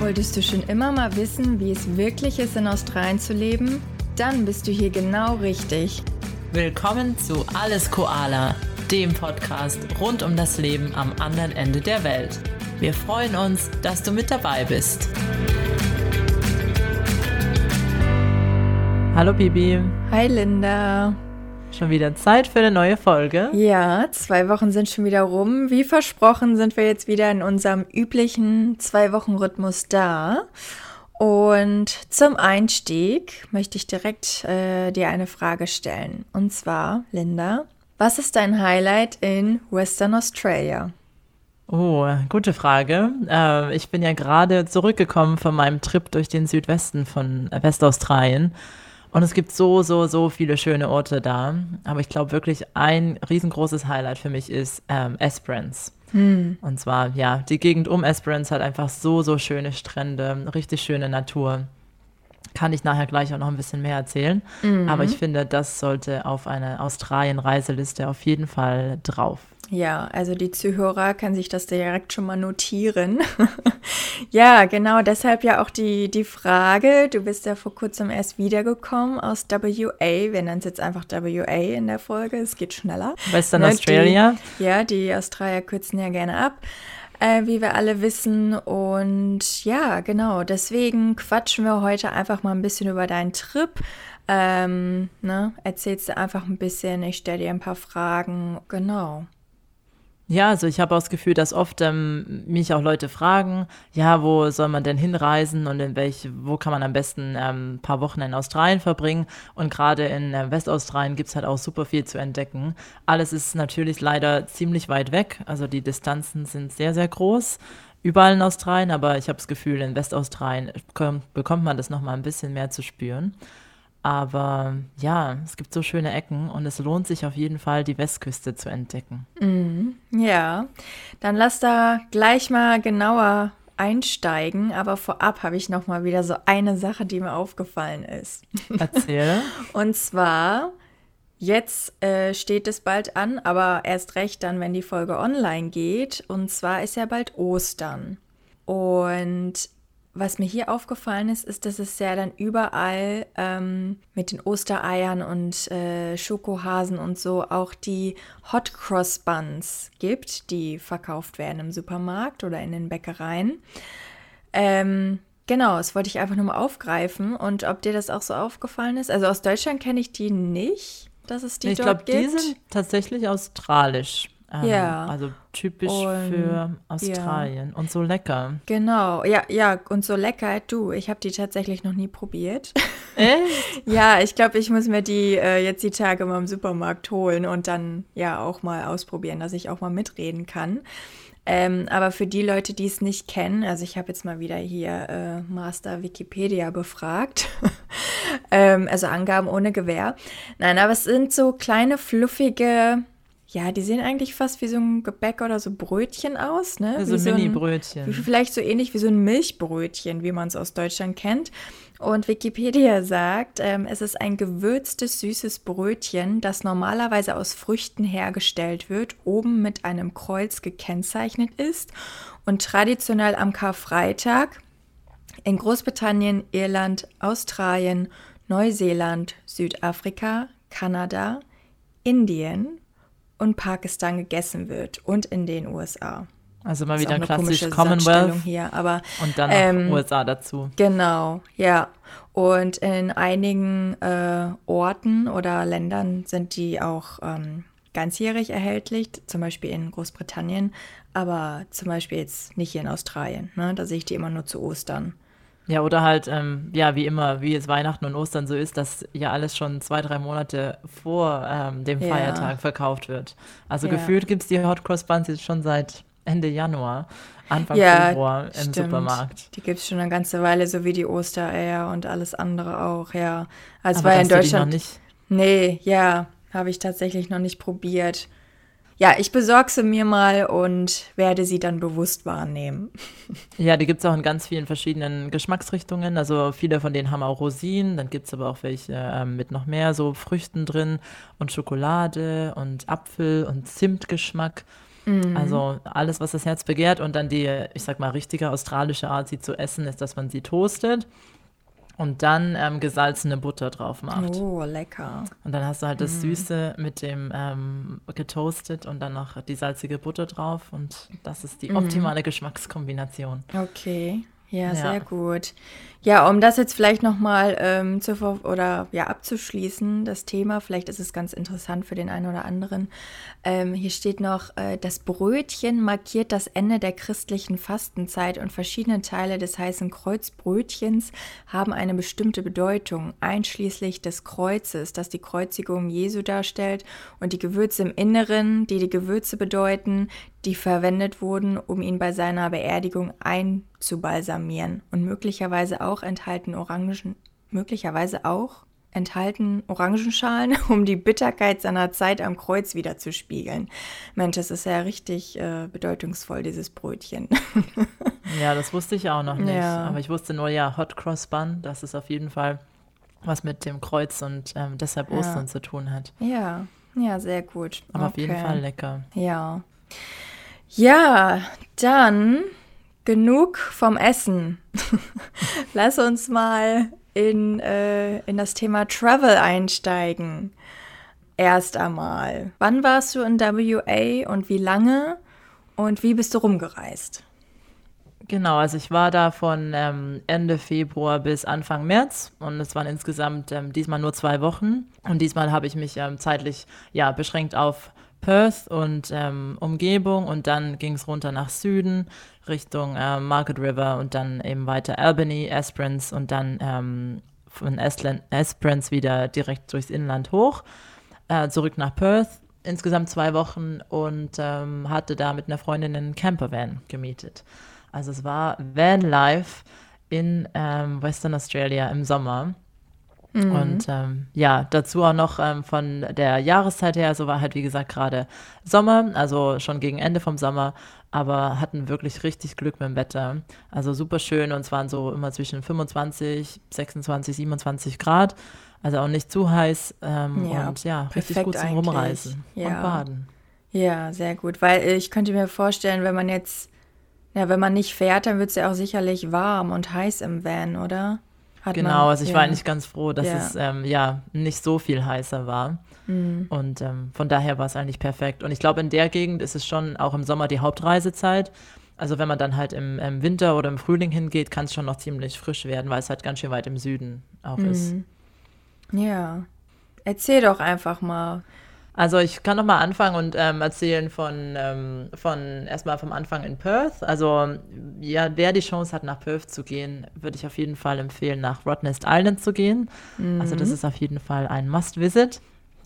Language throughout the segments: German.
Wolltest du schon immer mal wissen, wie es wirklich ist, in Australien zu leben? Dann bist du hier genau richtig. Willkommen zu Alles Koala, dem Podcast rund um das Leben am anderen Ende der Welt. Wir freuen uns, dass du mit dabei bist. Hallo Bibi. Hi Linda. Schon wieder Zeit für eine neue Folge. Ja, zwei Wochen sind schon wieder rum. Wie versprochen sind wir jetzt wieder in unserem üblichen Zwei-Wochen-Rhythmus da. Und zum Einstieg möchte ich direkt äh, dir eine Frage stellen. Und zwar, Linda, was ist dein Highlight in Western Australia? Oh, gute Frage. Äh, ich bin ja gerade zurückgekommen von meinem Trip durch den Südwesten von Westaustralien. Und es gibt so, so, so viele schöne Orte da. Aber ich glaube wirklich, ein riesengroßes Highlight für mich ist ähm, Esperance. Hm. Und zwar, ja, die Gegend um Esperance hat einfach so, so schöne Strände, richtig schöne Natur. Kann ich nachher gleich auch noch ein bisschen mehr erzählen. Mhm. Aber ich finde, das sollte auf eine Australien-Reiseliste auf jeden Fall drauf. Ja, also die Zuhörer können sich das direkt schon mal notieren. ja, genau, deshalb ja auch die, die Frage. Du bist ja vor kurzem erst wiedergekommen aus WA. Wir nennen es jetzt einfach WA in der Folge. Es geht schneller. Western ne, Australia. Die, ja, die Australier kürzen ja gerne ab. Äh, wie wir alle wissen. Und ja, genau, deswegen quatschen wir heute einfach mal ein bisschen über deinen Trip. Ähm, ne? Erzählst du einfach ein bisschen, ich stelle dir ein paar Fragen. Genau. Ja, also ich habe auch das Gefühl, dass oft ähm, mich auch Leute fragen, ja, wo soll man denn hinreisen und in welch, wo kann man am besten ähm, ein paar Wochen in Australien verbringen? Und gerade in äh, Westaustralien gibt es halt auch super viel zu entdecken. Alles ist natürlich leider ziemlich weit weg, also die Distanzen sind sehr, sehr groß. Überall in Australien, aber ich habe das Gefühl, in Westaustralien bekommt man das nochmal ein bisschen mehr zu spüren. Aber ja, es gibt so schöne Ecken und es lohnt sich auf jeden Fall, die Westküste zu entdecken. Mhm, ja, dann lass da gleich mal genauer einsteigen, aber vorab habe ich noch mal wieder so eine Sache, die mir aufgefallen ist. Erzähl. und zwar Jetzt äh, steht es bald an, aber erst recht dann, wenn die Folge online geht. Und zwar ist ja bald Ostern. Und was mir hier aufgefallen ist, ist, dass es ja dann überall ähm, mit den Ostereiern und äh, Schokohasen und so auch die Hot Cross Buns gibt, die verkauft werden im Supermarkt oder in den Bäckereien. Ähm, genau, das wollte ich einfach nur mal aufgreifen und ob dir das auch so aufgefallen ist. Also aus Deutschland kenne ich die nicht, dass es die ich dort glaub, gibt. Ich glaube, die sind tatsächlich australisch. Ähm, ja. Also typisch und, für Australien ja. und so lecker. Genau, ja, ja, und so lecker. Du, ich habe die tatsächlich noch nie probiert. Echt? ja, ich glaube, ich muss mir die äh, jetzt die Tage mal im Supermarkt holen und dann ja auch mal ausprobieren, dass ich auch mal mitreden kann. Ähm, aber für die Leute, die es nicht kennen, also ich habe jetzt mal wieder hier äh, Master Wikipedia befragt. ähm, also Angaben ohne Gewähr. Nein, aber es sind so kleine, fluffige ja, die sehen eigentlich fast wie so ein Gebäck oder so Brötchen aus, ne? Also so Mini-Brötchen. Vielleicht so ähnlich wie so ein Milchbrötchen, wie man es aus Deutschland kennt. Und Wikipedia sagt, ähm, es ist ein gewürztes, süßes Brötchen, das normalerweise aus Früchten hergestellt wird, oben mit einem Kreuz gekennzeichnet ist und traditionell am Karfreitag in Großbritannien, Irland, Australien, Neuseeland, Südafrika, Kanada, Indien, und Pakistan gegessen wird und in den USA. Also mal wieder klassisch Commonwealth hier, aber und dann ähm, USA dazu. Genau, ja. Und in einigen äh, Orten oder Ländern sind die auch ähm, ganzjährig erhältlich, zum Beispiel in Großbritannien, aber zum Beispiel jetzt nicht hier in Australien. Ne? Da sehe ich die immer nur zu Ostern. Ja, oder halt, ähm, ja, wie immer, wie es Weihnachten und Ostern so ist, dass ja alles schon zwei, drei Monate vor ähm, dem ja. Feiertag verkauft wird. Also ja. gefühlt gibt es die Hot Cross Buns jetzt schon seit Ende Januar, Anfang ja, Februar im stimmt. Supermarkt. Die gibt es schon eine ganze Weile, so wie die Ostereier und alles andere auch, ja. Also war ja in Deutschland. noch nicht? Nee, ja, habe ich tatsächlich noch nicht probiert ja, ich besorge sie mir mal und werde sie dann bewusst wahrnehmen. Ja, die gibt es auch in ganz vielen verschiedenen Geschmacksrichtungen. Also viele von denen haben auch Rosinen, dann gibt es aber auch welche äh, mit noch mehr so Früchten drin und Schokolade und Apfel und Zimtgeschmack. Mhm. Also alles, was das Herz begehrt. Und dann die, ich sag mal, richtige australische Art, sie zu essen, ist, dass man sie toastet und dann ähm, gesalzene Butter drauf macht. Oh, lecker. Und dann hast du halt das mm. Süße mit dem ähm, getoastet und dann noch die salzige Butter drauf und das ist die optimale mm. Geschmackskombination. Okay. Ja, ja, sehr gut. Ja, um das jetzt vielleicht nochmal ähm, zu oder ja abzuschließen, das Thema, vielleicht ist es ganz interessant für den einen oder anderen. Ähm, hier steht noch, äh, das Brötchen markiert das Ende der christlichen Fastenzeit und verschiedene Teile des heißen Kreuzbrötchens haben eine bestimmte Bedeutung, einschließlich des Kreuzes, das die Kreuzigung Jesu darstellt, und die Gewürze im Inneren, die die Gewürze bedeuten, die verwendet wurden, um ihn bei seiner Beerdigung einzubalsamieren und möglicherweise auch enthalten Orangen, möglicherweise auch enthalten Orangenschalen, um die Bitterkeit seiner Zeit am Kreuz wieder zu spiegeln. Mensch, das ist ja richtig äh, bedeutungsvoll, dieses Brötchen. ja, das wusste ich auch noch nicht. Ja. Aber ich wusste nur, ja, Hot Cross Bun, das ist auf jeden Fall was mit dem Kreuz und ähm, deshalb Ostern ja. zu tun hat. Ja, ja, sehr gut. Aber okay. auf jeden Fall lecker. Ja. Ja, dann genug vom Essen. Lass uns mal in, äh, in das Thema Travel einsteigen. Erst einmal. Wann warst du in WA und wie lange und wie bist du rumgereist? Genau, also ich war da von ähm, Ende Februar bis Anfang März und es waren insgesamt ähm, diesmal nur zwei Wochen und diesmal habe ich mich ähm, zeitlich ja beschränkt auf Perth und ähm, Umgebung und dann ging es runter nach Süden Richtung äh, Market River und dann eben weiter Albany, Esperance und dann ähm, von Estland, Esperance wieder direkt durchs Inland hoch, äh, zurück nach Perth. Insgesamt zwei Wochen und ähm, hatte da mit einer Freundin einen Campervan gemietet. Also es war Vanlife in ähm, Western Australia im Sommer. Mhm. Und ähm, ja, dazu auch noch ähm, von der Jahreszeit her, so war halt wie gesagt gerade Sommer, also schon gegen Ende vom Sommer, aber hatten wirklich richtig Glück mit dem Wetter. Also super schön und es waren so immer zwischen 25, 26, 27 Grad, also auch nicht zu heiß ähm, ja, und ja, richtig gut zum eigentlich. Rumreisen ja. und Baden. Ja, sehr gut, weil ich könnte mir vorstellen, wenn man jetzt, ja, wenn man nicht fährt, dann wird es ja auch sicherlich warm und heiß im Van, oder? Hat genau, man, also ich ja. war eigentlich ganz froh, dass ja. es ähm, ja nicht so viel heißer war. Mhm. Und ähm, von daher war es eigentlich perfekt. Und ich glaube, in der Gegend ist es schon auch im Sommer die Hauptreisezeit. Also wenn man dann halt im, im Winter oder im Frühling hingeht, kann es schon noch ziemlich frisch werden, weil es halt ganz schön weit im Süden auch mhm. ist. Ja. Erzähl doch einfach mal. Also ich kann noch mal anfangen und ähm, erzählen von, ähm, von erstmal vom Anfang in Perth. Also ja, wer die Chance hat, nach Perth zu gehen, würde ich auf jeden Fall empfehlen, nach Rottnest Island zu gehen. Mhm. Also das ist auf jeden Fall ein Must-Visit.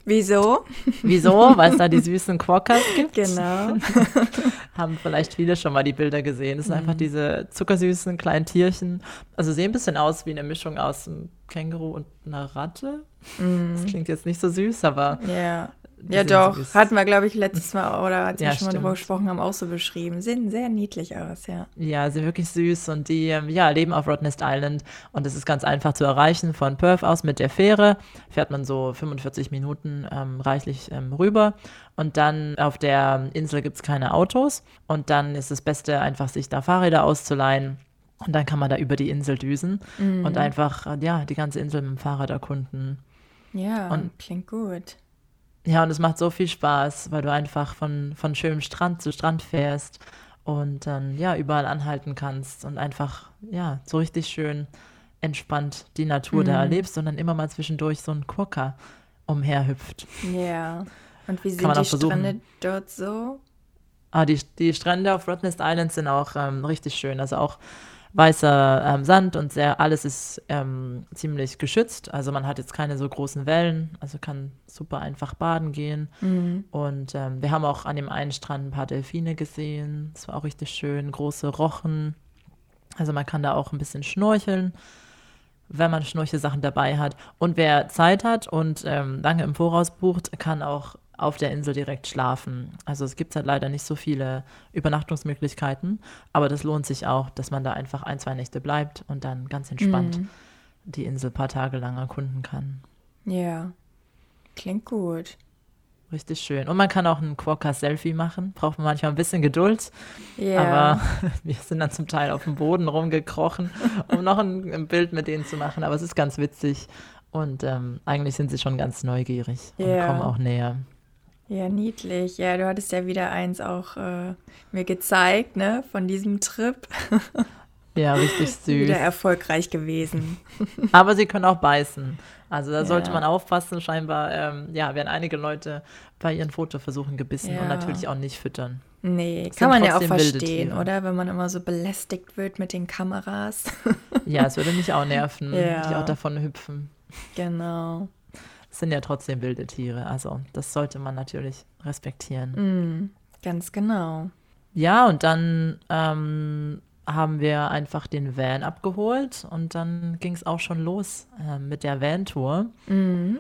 Wieso? Wieso? Weil es da die süßen Quokkas gibt. Genau. Haben vielleicht viele schon mal die Bilder gesehen. Das sind mhm. einfach diese zuckersüßen kleinen Tierchen. Also sehen ein bisschen aus wie eine Mischung aus einem Känguru und einer Ratte. Mhm. Das klingt jetzt nicht so süß, aber ja. Ja, doch. Süß. Hatten wir, glaube ich, letztes Mal oder als ja, wir schon mal drüber gesprochen haben, auch so beschrieben. Sehen sehr niedlich aus, ja. Ja, sind wirklich süß und die ähm, ja, leben auf Rottnest Island und es ist ganz einfach zu erreichen. Von Perth aus mit der Fähre fährt man so 45 Minuten ähm, reichlich ähm, rüber und dann auf der Insel gibt es keine Autos und dann ist das Beste, einfach sich da Fahrräder auszuleihen. Und dann kann man da über die Insel düsen mhm. und einfach, ja, die ganze Insel mit dem Fahrrad erkunden. Ja, und klingt gut. Ja, und es macht so viel Spaß, weil du einfach von, von schönem Strand zu Strand fährst und dann ja überall anhalten kannst und einfach ja so richtig schön entspannt die Natur mhm. da erlebst und dann immer mal zwischendurch so ein Quokka umherhüpft. Ja. Und wie sind die Strände dort so? Ah, die, die Strände auf Rottnest Island sind auch ähm, richtig schön. Also auch weißer ähm, Sand und sehr, alles ist ähm, ziemlich geschützt. Also man hat jetzt keine so großen Wellen, also kann super einfach baden gehen. Mhm. Und ähm, wir haben auch an dem einen Strand ein paar Delfine gesehen. Das war auch richtig schön, große Rochen. Also man kann da auch ein bisschen schnorcheln, wenn man Schnorchelsachen dabei hat. Und wer Zeit hat und ähm, lange im Voraus bucht, kann auch auf der Insel direkt schlafen. Also es gibt halt leider nicht so viele Übernachtungsmöglichkeiten, aber das lohnt sich auch, dass man da einfach ein, zwei Nächte bleibt und dann ganz entspannt mhm. die Insel ein paar Tage lang erkunden kann. Ja, klingt gut. richtig schön. Und man kann auch ein Quokka-Selfie machen. Braucht man manchmal ein bisschen Geduld. Ja. Aber wir sind dann zum Teil auf dem Boden rumgekrochen, um noch ein, ein Bild mit denen zu machen. Aber es ist ganz witzig. Und ähm, eigentlich sind sie schon ganz neugierig und Ja. kommen auch näher. Ja, niedlich. Ja, du hattest ja wieder eins auch äh, mir gezeigt, ne, von diesem Trip. Ja, richtig süß. Wieder erfolgreich gewesen. Aber sie können auch beißen. Also da sollte Ja. man aufpassen. Scheinbar, ähm, ja, werden einige Leute bei ihren Fotoversuchen gebissen und Ja. natürlich auch nicht füttern. Nee, Es kann man ja auch verstehen, oder? Wenn man immer so belästigt wird mit den Kameras. Ja, es würde mich auch nerven, Ja. die auch davon hüpfen. genau. Sind ja trotzdem wilde Tiere, also das sollte man natürlich respektieren. Mm, ganz genau. Ja, und dann ähm, haben wir einfach den Van abgeholt und dann ging es auch schon los äh, mit der Van-Tour. Mhm.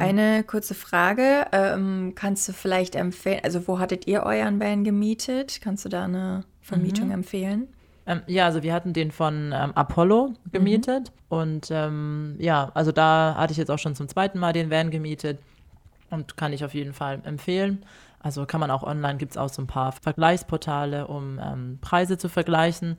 Eine kurze Frage. Ähm, kannst du vielleicht empfehlen, also wo hattet ihr euren Van gemietet? Kannst du da eine Vermietung empfehlen? Ähm, ja, also wir hatten den von ähm, Apollo gemietet und ähm, ja, also da hatte ich jetzt auch schon zum zweiten Mal den Van gemietet und kann ich auf jeden Fall empfehlen. Also kann man auch online, gibt es auch so ein paar Vergleichsportale, um ähm, Preise zu vergleichen.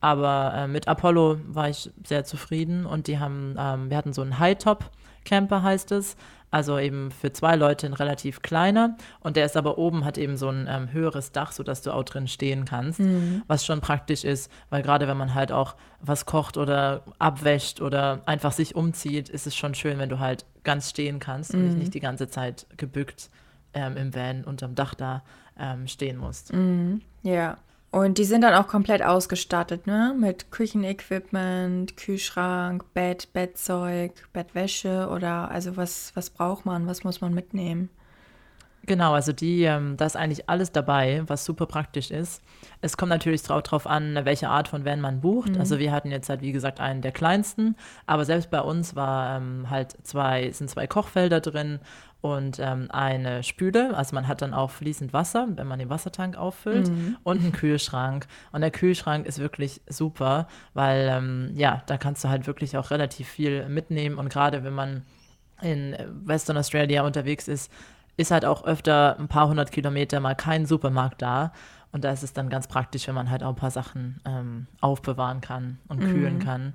Aber äh, mit Apollo war ich sehr zufrieden und die haben, ähm, wir hatten so einen High-Top-Camper heißt es, also eben für zwei Leute ein relativ kleiner. Und der ist aber oben, hat eben so ein ähm, höheres Dach, sodass du auch drin stehen kannst, was schon praktisch ist, weil gerade wenn man halt auch was kocht oder abwäscht oder einfach sich umzieht, ist es schon schön, wenn du halt ganz stehen kannst und nicht die ganze Zeit gebückt ähm, im Van unterm Dach da ähm, stehen musst. Ja. Und die sind dann auch komplett ausgestattet, ne? Mit Küchenequipment, Kühlschrank, Bett, Bettzeug, Bettwäsche oder also was, was braucht man, was muss man mitnehmen? Genau, also die, ähm, da ist eigentlich alles dabei, was super praktisch ist. Es kommt natürlich drauf, an, welche Art von Van man bucht. Also wir hatten jetzt halt, wie gesagt, einen der kleinsten, aber selbst bei uns war ähm, halt zwei, sind zwei Kochfelder drin und ähm, eine Spüle. Also man hat dann auch fließend Wasser, wenn man den Wassertank auffüllt und einen Kühlschrank. Und der Kühlschrank ist wirklich super, weil ähm, ja, da kannst du halt wirklich auch relativ viel mitnehmen und gerade wenn man in Western Australia unterwegs ist, ist halt auch öfter ein paar hundert Kilometer mal kein Supermarkt da. Und da ist es dann ganz praktisch, wenn man halt auch ein paar Sachen ähm, aufbewahren kann und kühlen kann.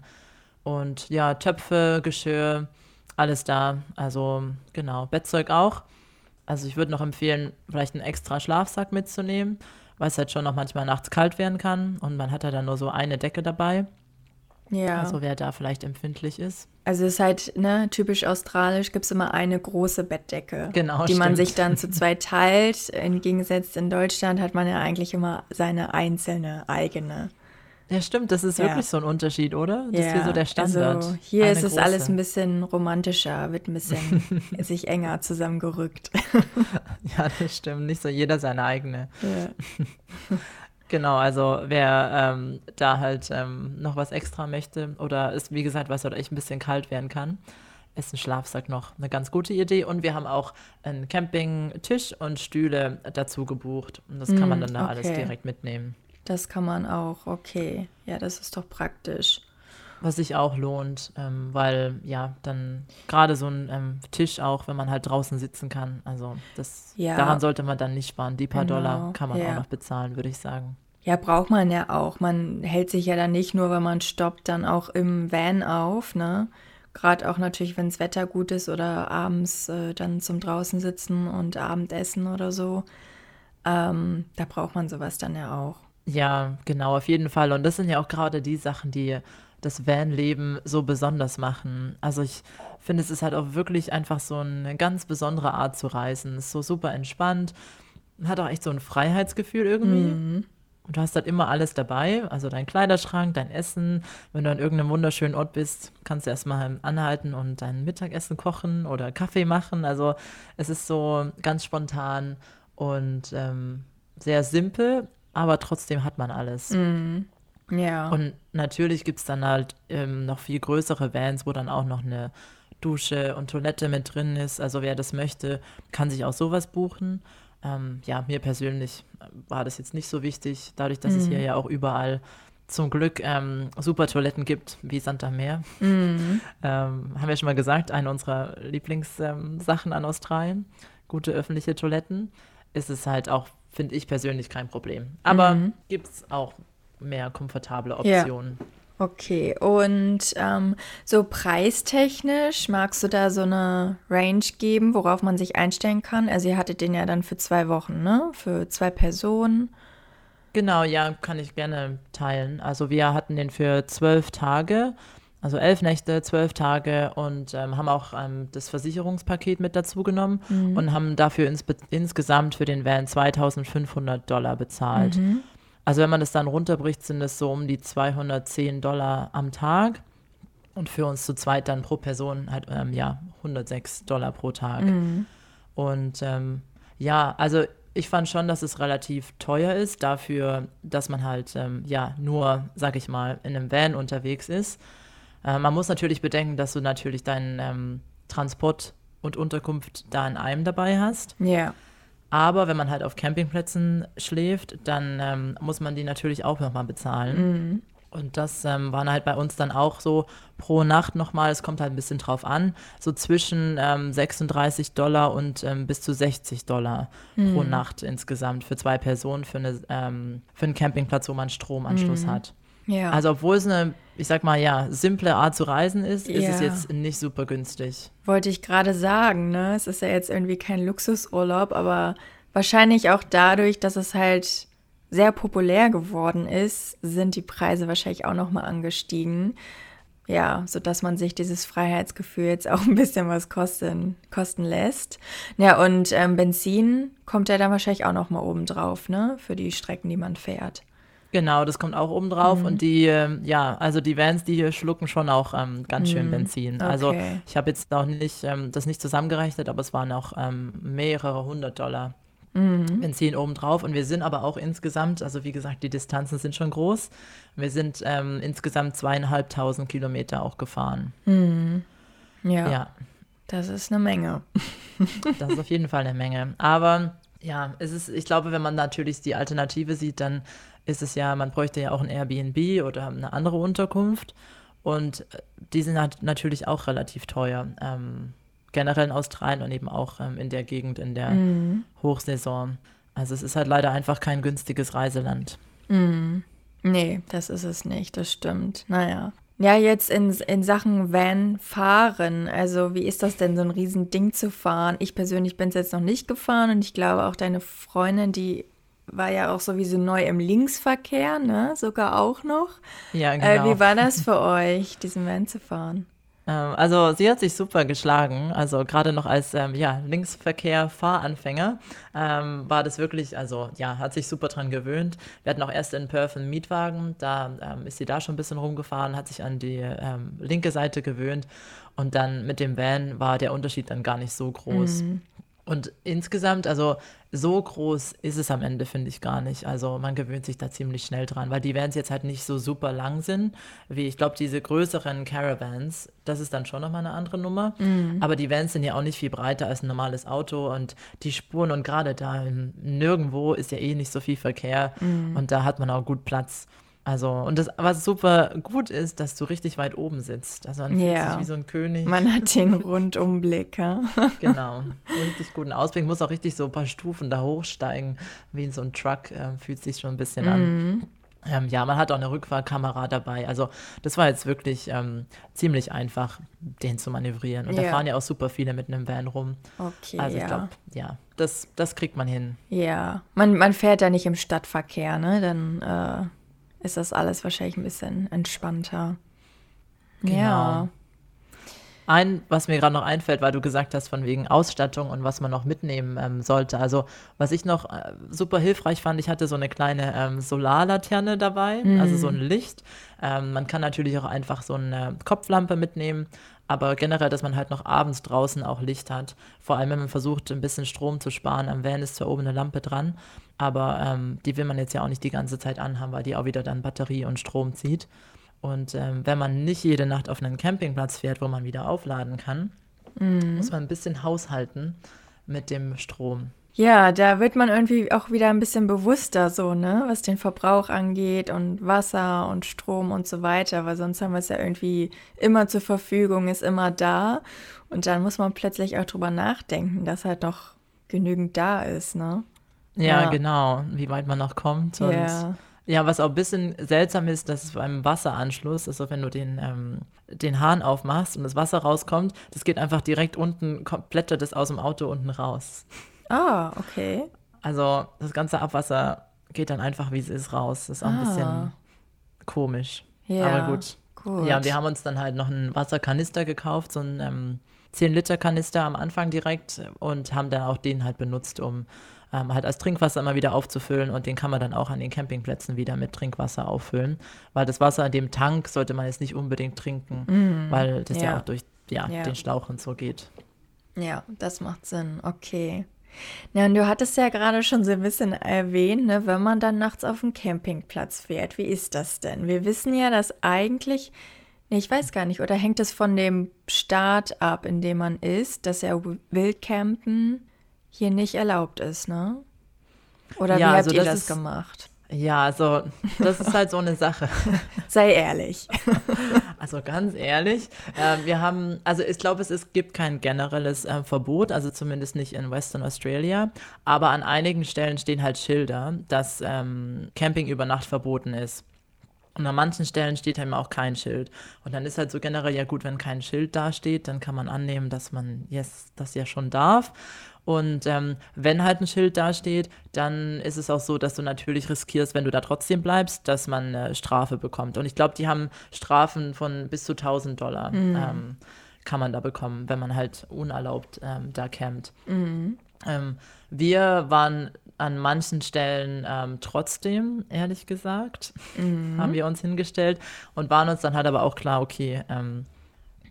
Und ja, Töpfe, Geschirr, alles da. Also genau, Bettzeug auch. Also ich würde noch empfehlen, vielleicht einen extra Schlafsack mitzunehmen, weil es halt schon noch manchmal nachts kalt werden kann. Und man hat ja dann nur so eine Decke dabei. Ja. Also wer da vielleicht empfindlich ist. Also es ist halt, ne, typisch australisch gibt es immer eine große Bettdecke, Genau, die man stimmt. sich dann zu zweit teilt. Im Gegensatz in Deutschland hat man ja eigentlich immer seine einzelne eigene. Ja, stimmt, das ist Ja. wirklich so ein Unterschied, oder? Das ist Ja, hier so der Standard. Also hier Eine ist es große. alles ein bisschen romantischer, wird ein bisschen sich enger zusammengerückt. Ja, das stimmt. Nicht so jeder seine eigene. Ja. Genau, also wer ähm, da halt ähm, noch was extra möchte oder ist, wie gesagt, was halt echt ein bisschen kalt werden kann, ist ein Schlafsack noch eine ganz gute Idee. Und wir haben auch einen Campingtisch und Stühle dazu gebucht. Und das kann man Mm, dann da alles okay. direkt mitnehmen. Das kann man auch, okay. Ja, das ist doch praktisch. Was sich auch lohnt, ähm, weil ja, dann gerade so ein ähm, Tisch auch, wenn man halt draußen sitzen kann. Also das Ja. daran sollte man dann nicht sparen. Die paar Genau, Dollar kann man ja. auch noch bezahlen, würde ich sagen. Ja, braucht man ja auch. Man hält sich ja dann nicht nur, wenn man stoppt, dann auch im Van auf, ne? Gerade auch natürlich, wenn das Wetter gut ist oder abends äh, dann zum draußen sitzen und Abendessen oder so. Ähm, da braucht man sowas dann ja auch. Ja, genau, auf jeden Fall. Und das sind ja auch gerade die Sachen, die das Van-Leben so besonders machen. Also ich finde, es ist halt auch wirklich einfach so eine ganz besondere Art zu reisen. Es ist so super entspannt. Man hat auch echt so ein Freiheitsgefühl irgendwie. Und du hast halt immer alles dabei, also dein Kleiderschrank, dein Essen. Wenn du an irgendeinem wunderschönen Ort bist, kannst du erstmal anhalten und dein Mittagessen kochen oder Kaffee machen. Also es ist so ganz spontan und ähm, sehr simpel, aber trotzdem hat man alles. Ja. Und natürlich gibt es dann halt ähm, noch viel größere Vans, wo dann auch noch eine Dusche und Toilette mit drin ist. Also wer das möchte, kann sich auch sowas buchen. Ähm, ja, mir persönlich äh, war das jetzt nicht so wichtig, dadurch, dass es hier ja auch überall zum Glück ähm, super Toiletten gibt, wie Sand am Meer. Ähm, haben wir schon mal gesagt, eine unserer Lieblingssachen ähm, an Australien. gute öffentliche Toiletten, ist es halt auch, finde ich persönlich, kein Problem. Aber mhm. gibt es auch mehr komfortable Optionen. Ja. Okay, und ähm, so preistechnisch, magst du da so eine Range geben, worauf man sich einstellen kann? Also ihr hattet den ja dann für zwei Wochen, ne? Für zwei Personen. Genau, ja, kann ich gerne teilen. Also wir hatten den für zwölf Tage, also elf Nächte, zwölf Tage und ähm, haben auch ähm, das Versicherungspaket mit dazu genommen mhm. und haben dafür ins, insgesamt für den Van 2500 Dollar bezahlt. Mhm. Also wenn man das dann runterbricht, sind es so um die 210 Dollar am Tag. Und für uns zu zweit dann pro Person halt, ähm, ja, 106 Dollar pro Tag. Mhm. Und ähm, ja, also ich fand schon, dass es relativ teuer ist dafür, dass man halt, ähm, ja, nur, sag ich mal, in einem Van unterwegs ist. Äh, man muss natürlich bedenken, dass du natürlich deinen ähm, Transport und Unterkunft da in einem dabei hast. Ja. Yeah. Aber wenn man halt auf Campingplätzen schläft, dann ähm, muss man die natürlich auch nochmal bezahlen. Mhm. Und das ähm, waren halt bei uns dann auch so pro Nacht nochmal, es kommt halt ein bisschen drauf an, so zwischen ähm, 36 Dollar und ähm, bis zu 60 Dollar mhm. pro Nacht insgesamt für zwei Personen für, eine, ähm, für einen Campingplatz, wo man Stromanschluss mhm. hat. Ja. Also obwohl es eine, ich sag mal, ja, simple Art zu reisen ist, ja. ist es jetzt nicht super günstig. Wollte ich gerade sagen, ne? Es ist ja jetzt irgendwie kein Luxusurlaub, aber wahrscheinlich auch dadurch, dass es halt sehr populär geworden ist, sind die Preise wahrscheinlich auch nochmal angestiegen. Ja, sodass man sich dieses Freiheitsgefühl jetzt auch ein bisschen was kosten, kosten lässt. Ja, und ähm, Benzin kommt ja dann wahrscheinlich auch nochmal oben drauf, ne? Für die Strecken, die man fährt. Genau, das kommt auch oben drauf. Mhm. Und die, ähm, ja, also die Vans, die hier schlucken schon auch ähm, ganz schön mhm. Benzin. Also okay. Also ich habe jetzt auch nicht ähm, das nicht zusammengerechnet, aber es waren auch ähm, mehrere hundert Dollar mhm. Benzin oben drauf. Und wir sind aber auch insgesamt, also wie gesagt, die Distanzen sind schon groß. Wir sind ähm, insgesamt zweieinhalbtausend Kilometer auch gefahren. Mhm. Ja. ja. Das ist eine Menge. das ist auf jeden Fall eine Menge. Aber ja, es ist, ich glaube, wenn man natürlich die Alternative sieht, dann ist es ja, man bräuchte ja auch ein Airbnb oder eine andere Unterkunft. Und äh, die sind halt natürlich auch relativ teuer. Ähm, generell in Australien und eben auch ähm, in der Gegend in der mhm. Hochsaison. Also es ist halt leider einfach kein günstiges Reiseland. Mhm. Nee, das ist es nicht, das stimmt. Naja. Ja, jetzt in, in Sachen Van fahren. Also, wie ist das denn, so ein Riesending zu fahren? Ich persönlich bin es jetzt noch nicht gefahren und ich glaube auch deine Freundin, die war ja auch sowieso neu im Linksverkehr, ne? Sogar auch noch. Ja, genau. Äh, wie war das für euch, diesen Van zu fahren? Ähm, also sie hat sich super geschlagen. Also gerade noch als ähm, ja, Linksverkehr-Fahranfänger ähm, war das wirklich, also ja, hat sich super dran gewöhnt. Wir hatten auch erst in Perth einen Mietwagen, da ähm, ist sie da schon ein bisschen rumgefahren, hat sich an die ähm, linke Seite gewöhnt und dann mit dem Van war der Unterschied dann gar nicht so groß. Mhm. Und insgesamt, also so groß ist es am Ende, finde ich gar nicht. Also man gewöhnt sich da ziemlich schnell dran, weil die Vans jetzt halt nicht so super lang sind, wie ich glaube, diese größeren Caravans, das ist dann schon nochmal eine andere Nummer. Mhm. Aber die Vans sind ja auch nicht viel breiter als ein normales Auto und die Spuren und gerade da nirgendwo ist ja eh nicht so viel Verkehr mhm. und da hat man auch gut Platz. Also, und das, was super gut ist, dass du richtig weit oben sitzt. Also man fühlt ja. sich wie so ein König. Man hat den Rundumblick, ja. genau. Richtig guten Ausblick. Muss auch richtig so ein paar Stufen da hochsteigen, wie in so einem Truck. Äh, fühlt sich schon ein bisschen mhm. an. Ähm, ja, man hat auch eine Rückfahrkamera dabei. Also das war jetzt wirklich ähm, ziemlich einfach, den zu manövrieren. Und ja. da fahren ja auch super viele mit einem Van rum. Okay. Also ich ja. glaube, ja, das, das kriegt man hin. Ja, man, man fährt ja nicht im Stadtverkehr, ne? Dann äh, ist das alles wahrscheinlich ein bisschen entspannter. Genau. Ja. Ein, was mir gerade noch einfällt, weil du gesagt hast, von wegen Ausstattung und was man noch mitnehmen ähm, sollte. Also, was ich noch äh, super hilfreich fand, ich hatte so eine kleine ähm, Solarlaterne dabei, mhm. also so ein Licht. Ähm, man kann natürlich auch einfach so eine Kopflampe mitnehmen, aber generell, dass man halt noch abends draußen auch Licht hat. Vor allem, wenn man versucht, ein bisschen Strom zu sparen. Am Van ist zwar oben eine Lampe dran, aber ähm, die will man jetzt ja auch nicht die ganze Zeit anhaben, weil die auch wieder dann Batterie und Strom zieht. Und ähm, wenn man nicht jede Nacht auf einen Campingplatz fährt, wo man wieder aufladen kann, mhm. muss man ein bisschen haushalten mit dem Strom. Ja, da wird man irgendwie auch wieder ein bisschen bewusster so, ne, was den Verbrauch angeht und Wasser und Strom und so weiter, weil sonst haben wir es ja irgendwie immer zur Verfügung, ist immer da und dann muss man plötzlich auch drüber nachdenken, dass halt noch genügend da ist, ne? Ja, Ja. genau, wie weit man noch kommt. Und Ja. ja, was auch ein bisschen seltsam ist, dass es beim Wasseranschluss, also wenn du den, ähm, den Hahn aufmachst und das Wasser rauskommt, das geht einfach direkt unten, plätschert das aus dem Auto unten raus. Ah, okay. Also das ganze Abwasser geht dann einfach, wie es ist, raus. Das ist auch ein Ah. bisschen komisch. Ja. Aber gut. Gut. Ja, und wir haben uns dann halt noch einen Wasserkanister gekauft, so einen ähm, 10-Liter-Kanister am Anfang direkt und haben dann auch den halt benutzt, um ähm, halt als Trinkwasser immer wieder aufzufüllen und den kann man dann auch an den Campingplätzen wieder mit Trinkwasser auffüllen, weil das Wasser in dem Tank sollte man jetzt nicht unbedingt trinken, weil das ja. Ja. auch durch ja, Ja. den Schlauch und so geht. Ja, das macht Sinn. Okay. Ja, und du hattest ja gerade schon so ein bisschen erwähnt, ne, wenn man dann nachts auf den Campingplatz fährt. Wie ist das denn? Wir wissen ja, dass eigentlich, nee, ich weiß gar nicht, oder hängt es von dem Staat ab, in dem man ist, dass ja Wildcampen hier nicht erlaubt ist, ne? Oder wie Ja, habt also ihr das das gemacht? Ja, also das ist halt so eine Sache. Sei ehrlich. Also ganz ehrlich, äh, wir haben, also ich glaube, es ist, gibt kein generelles äh, Verbot, also zumindest nicht in Western Australia, aber an einigen Stellen stehen halt Schilder, dass ähm, Camping über Nacht verboten ist. Und an manchen Stellen steht eben auch kein Schild. Und dann ist halt so generell ja gut, wenn kein Schild dasteht, dann kann man annehmen, dass man yes, das ja schon darf. Und ähm, wenn halt ein Schild dasteht, dann ist es auch so, dass du natürlich riskierst, wenn du da trotzdem bleibst, dass man eine Strafe bekommt. Und ich glaube, die haben Strafen von bis zu 1000 Dollar ähm, kann man da bekommen, wenn man halt unerlaubt ähm, da campt. Ähm, wir waren an manchen Stellen ähm, trotzdem, ehrlich gesagt, haben wir uns hingestellt und waren uns dann halt aber auch klar, okay, ähm,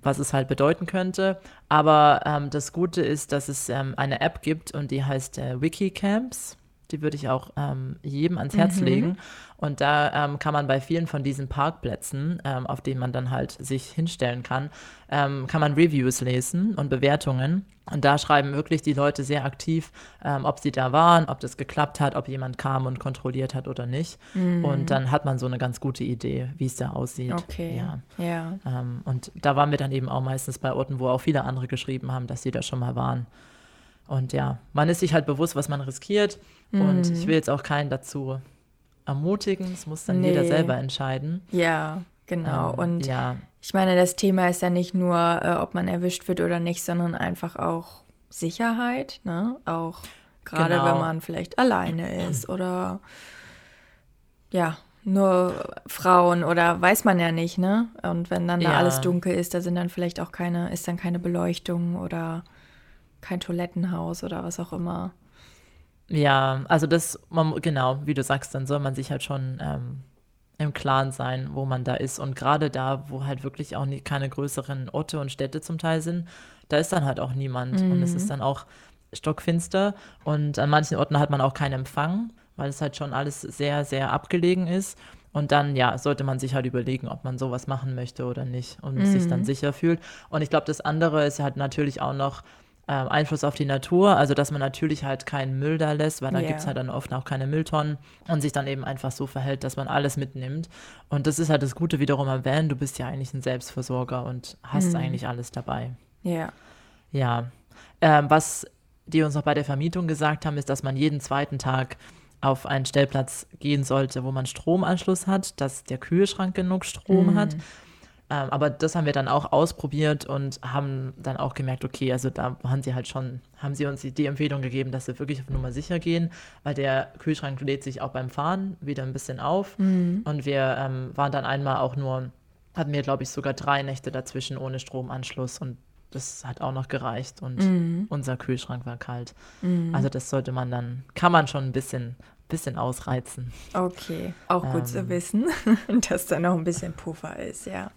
was es halt bedeuten könnte. Aber ähm, das Gute ist, dass es ähm, eine App gibt und die heißt äh, Wikicamps. Die würde ich auch ähm, jedem ans Herz legen. Und da ähm, kann man bei vielen von diesen Parkplätzen, ähm, auf denen man dann halt sich hinstellen kann, ähm, kann man Reviews lesen und Bewertungen. Und da schreiben wirklich die Leute sehr aktiv, ähm, ob sie da waren, ob das geklappt hat, ob jemand kam und kontrolliert hat oder nicht. Und dann hat man so eine ganz gute Idee, wie es da aussieht. Okay. Ja. Ja. Ähm, und da waren wir dann eben auch meistens bei Orten, wo auch viele andere geschrieben haben, dass sie da schon mal waren. Und ja, man ist sich halt bewusst, was man riskiert. Und ich will jetzt auch keinen dazu ermutigen. Es muss dann jeder Nee. selber entscheiden. Ja, genau. Ähm, Und ja, Ich meine, das Thema ist ja nicht nur, äh, ob man erwischt wird oder nicht, sondern einfach auch Sicherheit, ne? Auch gerade Genau. wenn man vielleicht alleine ist oder ja, nur Frauen oder weiß man ja nicht, ne? Und wenn dann da Ja. alles dunkel ist, da sind dann vielleicht auch keine, ist dann keine Beleuchtung oder kein Toilettenhaus oder was auch immer. ja, also das, man, genau, wie du sagst, dann soll man sich halt schon ähm, im Klaren sein, wo man da ist. Und gerade da, wo halt wirklich auch nie, keine größeren Orte und Städte zum Teil sind, da ist dann halt auch niemand. Und es ist dann auch stockfinster. Und an manchen Orten hat man auch keinen Empfang, weil es halt schon alles sehr, sehr abgelegen ist. Und dann, ja, sollte man sich halt überlegen, ob man sowas machen möchte oder nicht und sich dann sicher fühlt. Und ich glaube, das andere ist halt natürlich auch noch ähm, Einfluss auf die Natur, also dass man natürlich halt keinen Müll da lässt, weil da Ja. gibt es halt dann oft auch keine Mülltonnen und sich dann eben einfach so verhält, dass man alles mitnimmt. Und das ist halt das Gute wiederum am Van, du bist ja eigentlich ein Selbstversorger und hast eigentlich alles dabei. Ja. Ja, ähm, was die uns noch bei der Vermietung gesagt haben, ist, dass man jeden zweiten Tag auf einen Stellplatz gehen sollte, wo man Stromanschluss hat, dass der Kühlschrank genug Strom hat. Ähm, aber das haben wir dann auch ausprobiert und haben dann auch gemerkt, okay, also da haben sie halt schon, haben sie uns die, Empfehlung gegeben, dass wir wirklich auf Nummer sicher gehen, weil der Kühlschrank lädt sich auch beim Fahren wieder ein bisschen auf. Und wir ähm, waren dann einmal auch nur, hatten wir, glaube ich, sogar drei Nächte dazwischen ohne Stromanschluss und das hat auch noch gereicht und unser Kühlschrank war kalt. Also das sollte man dann, kann man schon ein bisschen, bisschen ausreizen. Okay. Auch gut Ähm. zu wissen, dass da noch ein bisschen Puffer ist, ja.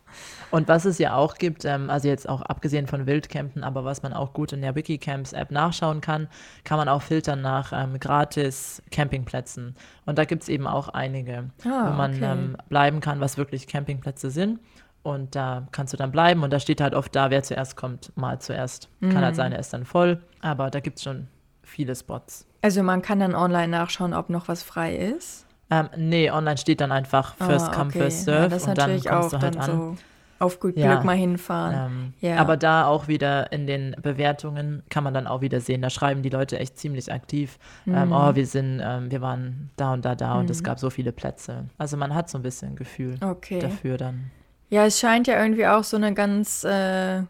Und was es ja auch gibt, ähm, also jetzt auch abgesehen von Wildcampen, aber was man auch gut in der Wikicamps-App nachschauen kann, kann man auch filtern nach ähm, gratis Campingplätzen. Und da gibt es eben auch einige, Ah, wo man okay. ähm, bleiben kann, was wirklich Campingplätze sind. Und da kannst du dann bleiben und da steht halt oft da, wer zuerst kommt, mal zuerst. Kann Mhm. halt sein, er ist dann voll, aber da gibt es schon viele Spots. Also man kann dann online nachschauen, ob noch was frei ist. Ähm, nee, online steht dann einfach First Ah, Come, okay. First Ja, Serve das ist und dann natürlich kommst auch du halt dann an. so auf gut Ja. Glück mal hinfahren. Ähm, Ja. Aber da auch wieder in den Bewertungen kann man dann auch wieder sehen, da schreiben die Leute echt ziemlich aktiv, Mhm. ähm, oh, wir sind, ähm, wir waren da und da da und es gab so viele Plätze. Also man hat so ein bisschen ein Gefühl Okay. dafür dann. Ja, es scheint ja irgendwie auch so eine ganz, äh,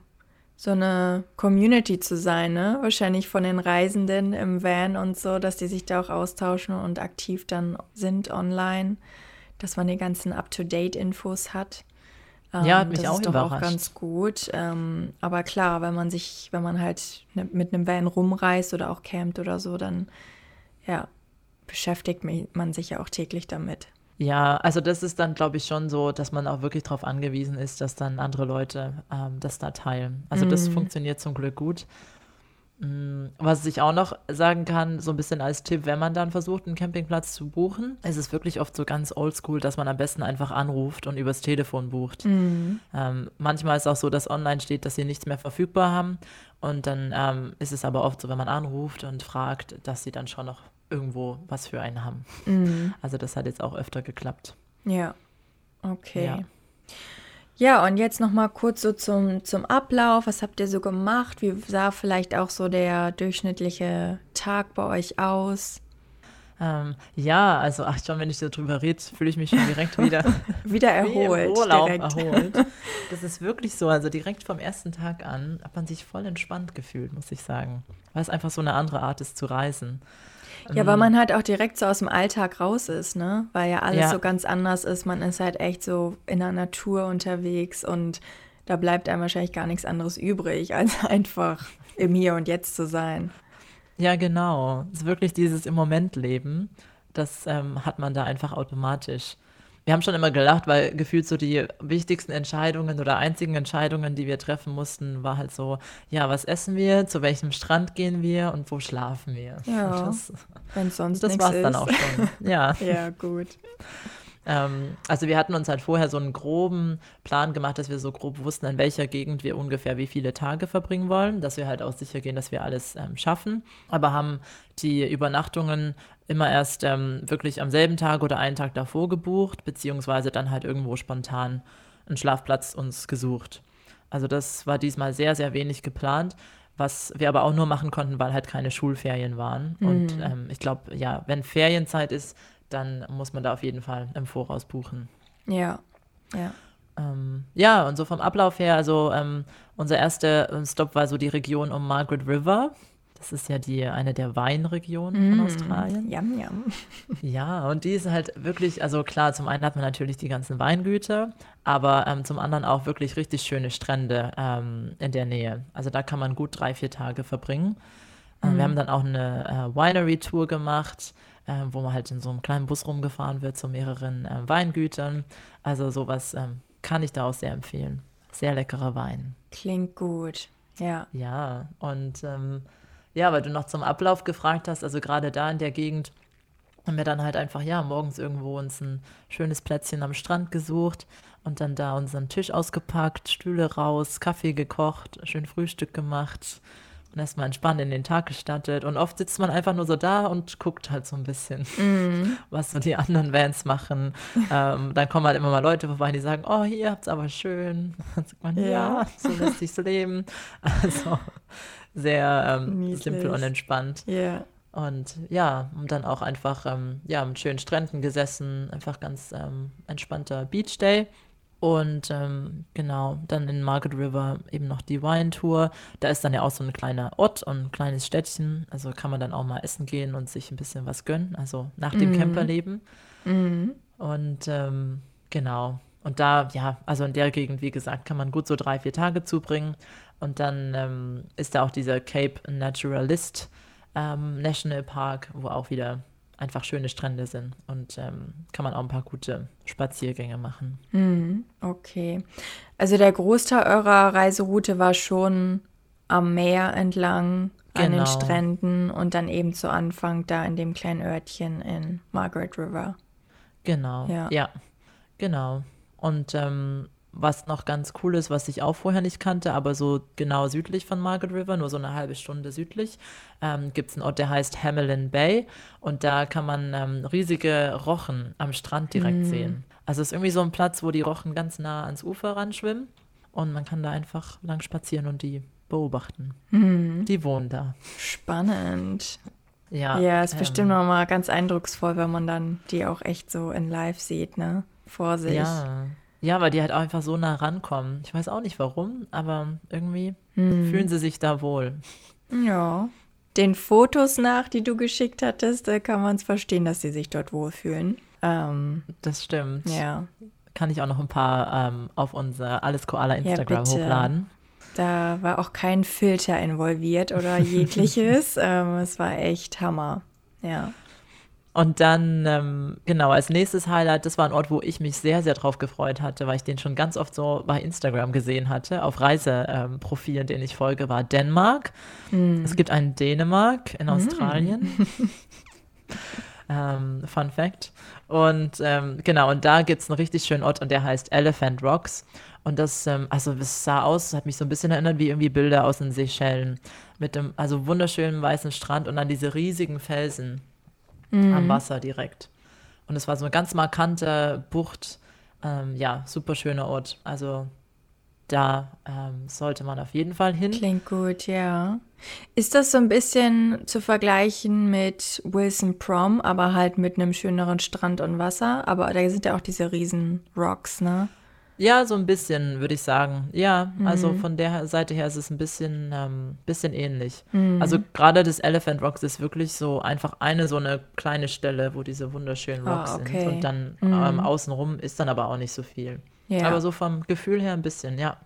so eine Community zu sein, ne? Wahrscheinlich von den Reisenden im Van und so, dass die sich da auch austauschen und aktiv dann sind online, dass man die ganzen Up-to-Date-Infos hat. Ja, hat mich das auch ist doch auch überrascht. ganz gut. Ähm, aber klar, wenn man sich, wenn man halt ne, mit einem Van rumreist oder auch campt oder so, dann ja, beschäftigt man sich ja auch täglich damit. Ja, also das ist dann, glaube ich, schon so, dass man auch wirklich darauf angewiesen ist, dass dann andere Leute ähm, das da teilen. Also das Mhm. funktioniert zum Glück gut. Mm, Was ich auch noch sagen kann, so ein bisschen als Tipp, wenn man dann versucht, einen Campingplatz zu buchen, ist es wirklich oft so ganz oldschool, dass man am besten einfach anruft und übers Telefon bucht. Mhm. Ähm, manchmal ist auch so, dass online steht, dass sie nichts mehr verfügbar haben. Und dann ähm, ist es aber oft so, wenn man anruft und fragt, dass sie dann schon noch irgendwo was für einen haben. Mhm. Also das hat jetzt auch öfter geklappt. Ja, okay. Ja. Ja, und jetzt noch mal kurz so zum, zum Ablauf. Was habt ihr so gemacht? Wie sah vielleicht auch so der durchschnittliche Tag bei euch aus? Ähm, ja, also ach schon, wenn ich so drüber rede, fühle ich mich schon direkt wieder Wieder erholt. Urlaub direkt. erholt. Das ist wirklich so. Also direkt vom ersten Tag an hat man sich voll entspannt gefühlt, muss ich sagen. Weil es einfach so eine andere Art ist zu reisen. Ja, weil man halt auch direkt so aus dem Alltag raus ist, ne? Weil ja alles Ja. so ganz anders ist. Man ist halt echt so in der Natur unterwegs und da bleibt einem wahrscheinlich gar nichts anderes übrig, als einfach im Hier und Jetzt zu sein. Ja, genau. Es ist wirklich dieses im Moment leben. Das ähm, hat man da einfach automatisch. Wir haben schon immer gelacht, weil gefühlt so die wichtigsten Entscheidungen oder einzigen Entscheidungen, die wir treffen mussten, war halt so, ja, was essen wir, zu welchem Strand gehen wir und wo schlafen wir. Ja, Das, Wenn sonst das war es dann auch schon. Ja. Ja, gut. Ähm, also wir hatten uns halt vorher so einen groben Plan gemacht, dass wir so grob wussten, in welcher Gegend wir ungefähr wie viele Tage verbringen wollen, dass wir halt auch sicher gehen, dass wir alles ähm, schaffen. Aber haben die Übernachtungen immer erst ähm, wirklich am selben Tag oder einen Tag davor gebucht, beziehungsweise dann halt irgendwo spontan einen Schlafplatz uns gesucht. Also das war diesmal sehr, sehr wenig geplant. Was wir aber auch nur machen konnten, weil halt keine Schulferien waren. Und ähm, ich glaube, ja, wenn Ferienzeit ist, dann muss man da auf jeden Fall im Voraus buchen. Ja, ja. Ähm, ja, und so vom Ablauf her, also ähm, unser erster ähm, Stop war so die Region um Margaret River. Das ist ja die eine der Weinregionen von Australien. Yum, yum. Ja, und die ist halt wirklich, also klar, zum einen hat man natürlich die ganzen Weingüter, aber ähm, zum anderen auch wirklich richtig schöne Strände ähm, in der Nähe. Also da kann man gut drei, vier Tage verbringen. Ähm, Wir haben dann auch eine äh, Winery-Tour gemacht, äh, wo man halt in so einem kleinen Bus rumgefahren wird zu mehreren äh, Weingütern. Also sowas ähm, kann ich da auch sehr empfehlen. Sehr leckerer Wein. Klingt gut. Ja. Ja, und ähm, ja, weil du noch zum Ablauf gefragt hast, also gerade da in der Gegend haben wir dann halt einfach, ja, morgens irgendwo uns ein schönes Plätzchen am Strand gesucht und dann da unseren Tisch ausgepackt, Stühle raus, Kaffee gekocht, schön Frühstück gemacht und erstmal entspannt in den Tag gestartet. Und oft sitzt man einfach nur so da und guckt halt so ein bisschen, was so die anderen Vans machen. ähm, dann kommen halt immer mal Leute vorbei, die sagen, oh, hier habt's aber schön. Dann sagt man, ja, Ja. so lässt sich's leben. Also sehr ähm, simpel und entspannt. Ja. Und ja, und dann auch einfach ähm, ja, mit schönen Stränden gesessen, einfach ganz ähm, entspannter Beach Day. Und ähm, genau, dann in Market River eben noch die Wine-Tour. Da ist dann ja auch so ein kleiner Ort und ein kleines Städtchen. Also kann man dann auch mal essen gehen und sich ein bisschen was gönnen. Also nach dem Camperleben. Mhm. Und ähm, genau. Und da, ja, also in der Gegend, wie gesagt, kann man gut so drei, vier Tage zubringen. Und dann ähm, ist da auch dieser Cape Naturalist ähm, National Park, wo auch wieder einfach schöne Strände sind. Und ähm, kann man auch ein paar gute Spaziergänge machen. Mhm. Okay. Also der Großteil eurer Reiseroute war schon am Meer entlang, an den Genau. Stränden und dann eben zu Anfang da in dem kleinen Örtchen in Margaret River. Genau. Ja. genau. Und ähm, was noch ganz cool ist, was ich auch vorher nicht kannte, aber so genau südlich von Margaret River, nur so eine halbe Stunde südlich, ähm, gibt es einen Ort, der heißt Hamelin Bay. Und da kann man ähm, riesige Rochen am Strand direkt sehen. Also es ist irgendwie so ein Platz, wo die Rochen ganz nah ans Ufer ranschwimmen und man kann da einfach lang spazieren und die beobachten. Mhm. Die wohnen da. Spannend. Ja, Ja, ist ähm, bestimmt nochmal ganz eindrucksvoll, wenn man dann die auch echt so in live sieht, ne? Vor sich. Ja. Ja, weil die halt auch einfach so nah rankommen. Ich weiß auch nicht warum, aber irgendwie Hm. fühlen sie sich da wohl. Ja. Den Fotos nach, die du geschickt hattest, da kann man es verstehen, dass sie sich dort wohlfühlen. Ähm, Das stimmt. ja, Kann ich auch noch ein paar ähm, auf unser Alles Koala Instagram bitte. hochladen. da war auch kein Filter involviert oder jegliches. ähm, es war echt Hammer. Ja. Und dann, ähm, genau, als nächstes Highlight, das war ein Ort, wo ich mich sehr, sehr drauf gefreut hatte, weil ich den schon ganz oft so bei Instagram gesehen hatte, auf Reiseprofilen, ähm, denen ich folge, war Dänemark. Es gibt einen Dänemark in Australien. ähm, Fun Fact. Und ähm, genau, und da gibt es einen richtig schönen Ort und der heißt Elephant Rocks. Und das, ähm, also es sah aus, hat mich so ein bisschen erinnert wie irgendwie Bilder aus den Seychellen. Mit dem, also wunderschönen weißen Strand und dann diese riesigen Felsen am Wasser direkt. Und es war so eine ganz markante Bucht. Ähm, ja, super schöner Ort. Also da ähm, sollte man auf jeden Fall hin. Klingt gut, ja. Ist das so ein bisschen zu vergleichen mit Wilson Prom, aber halt mit einem schöneren Strand und Wasser? Aber da sind ja auch diese riesen Rocks, ne? Ja, so ein bisschen, würde ich sagen. Ja, also von der Seite her ist es ein bisschen, ähm, bisschen ähnlich. Also gerade das Elephant Rocks ist wirklich so einfach eine so eine kleine Stelle, wo diese wunderschönen Ah, Rocks okay. sind. Und dann ähm, außenrum ist dann aber auch nicht so viel. Ja. Aber so vom Gefühl her ein bisschen, ja.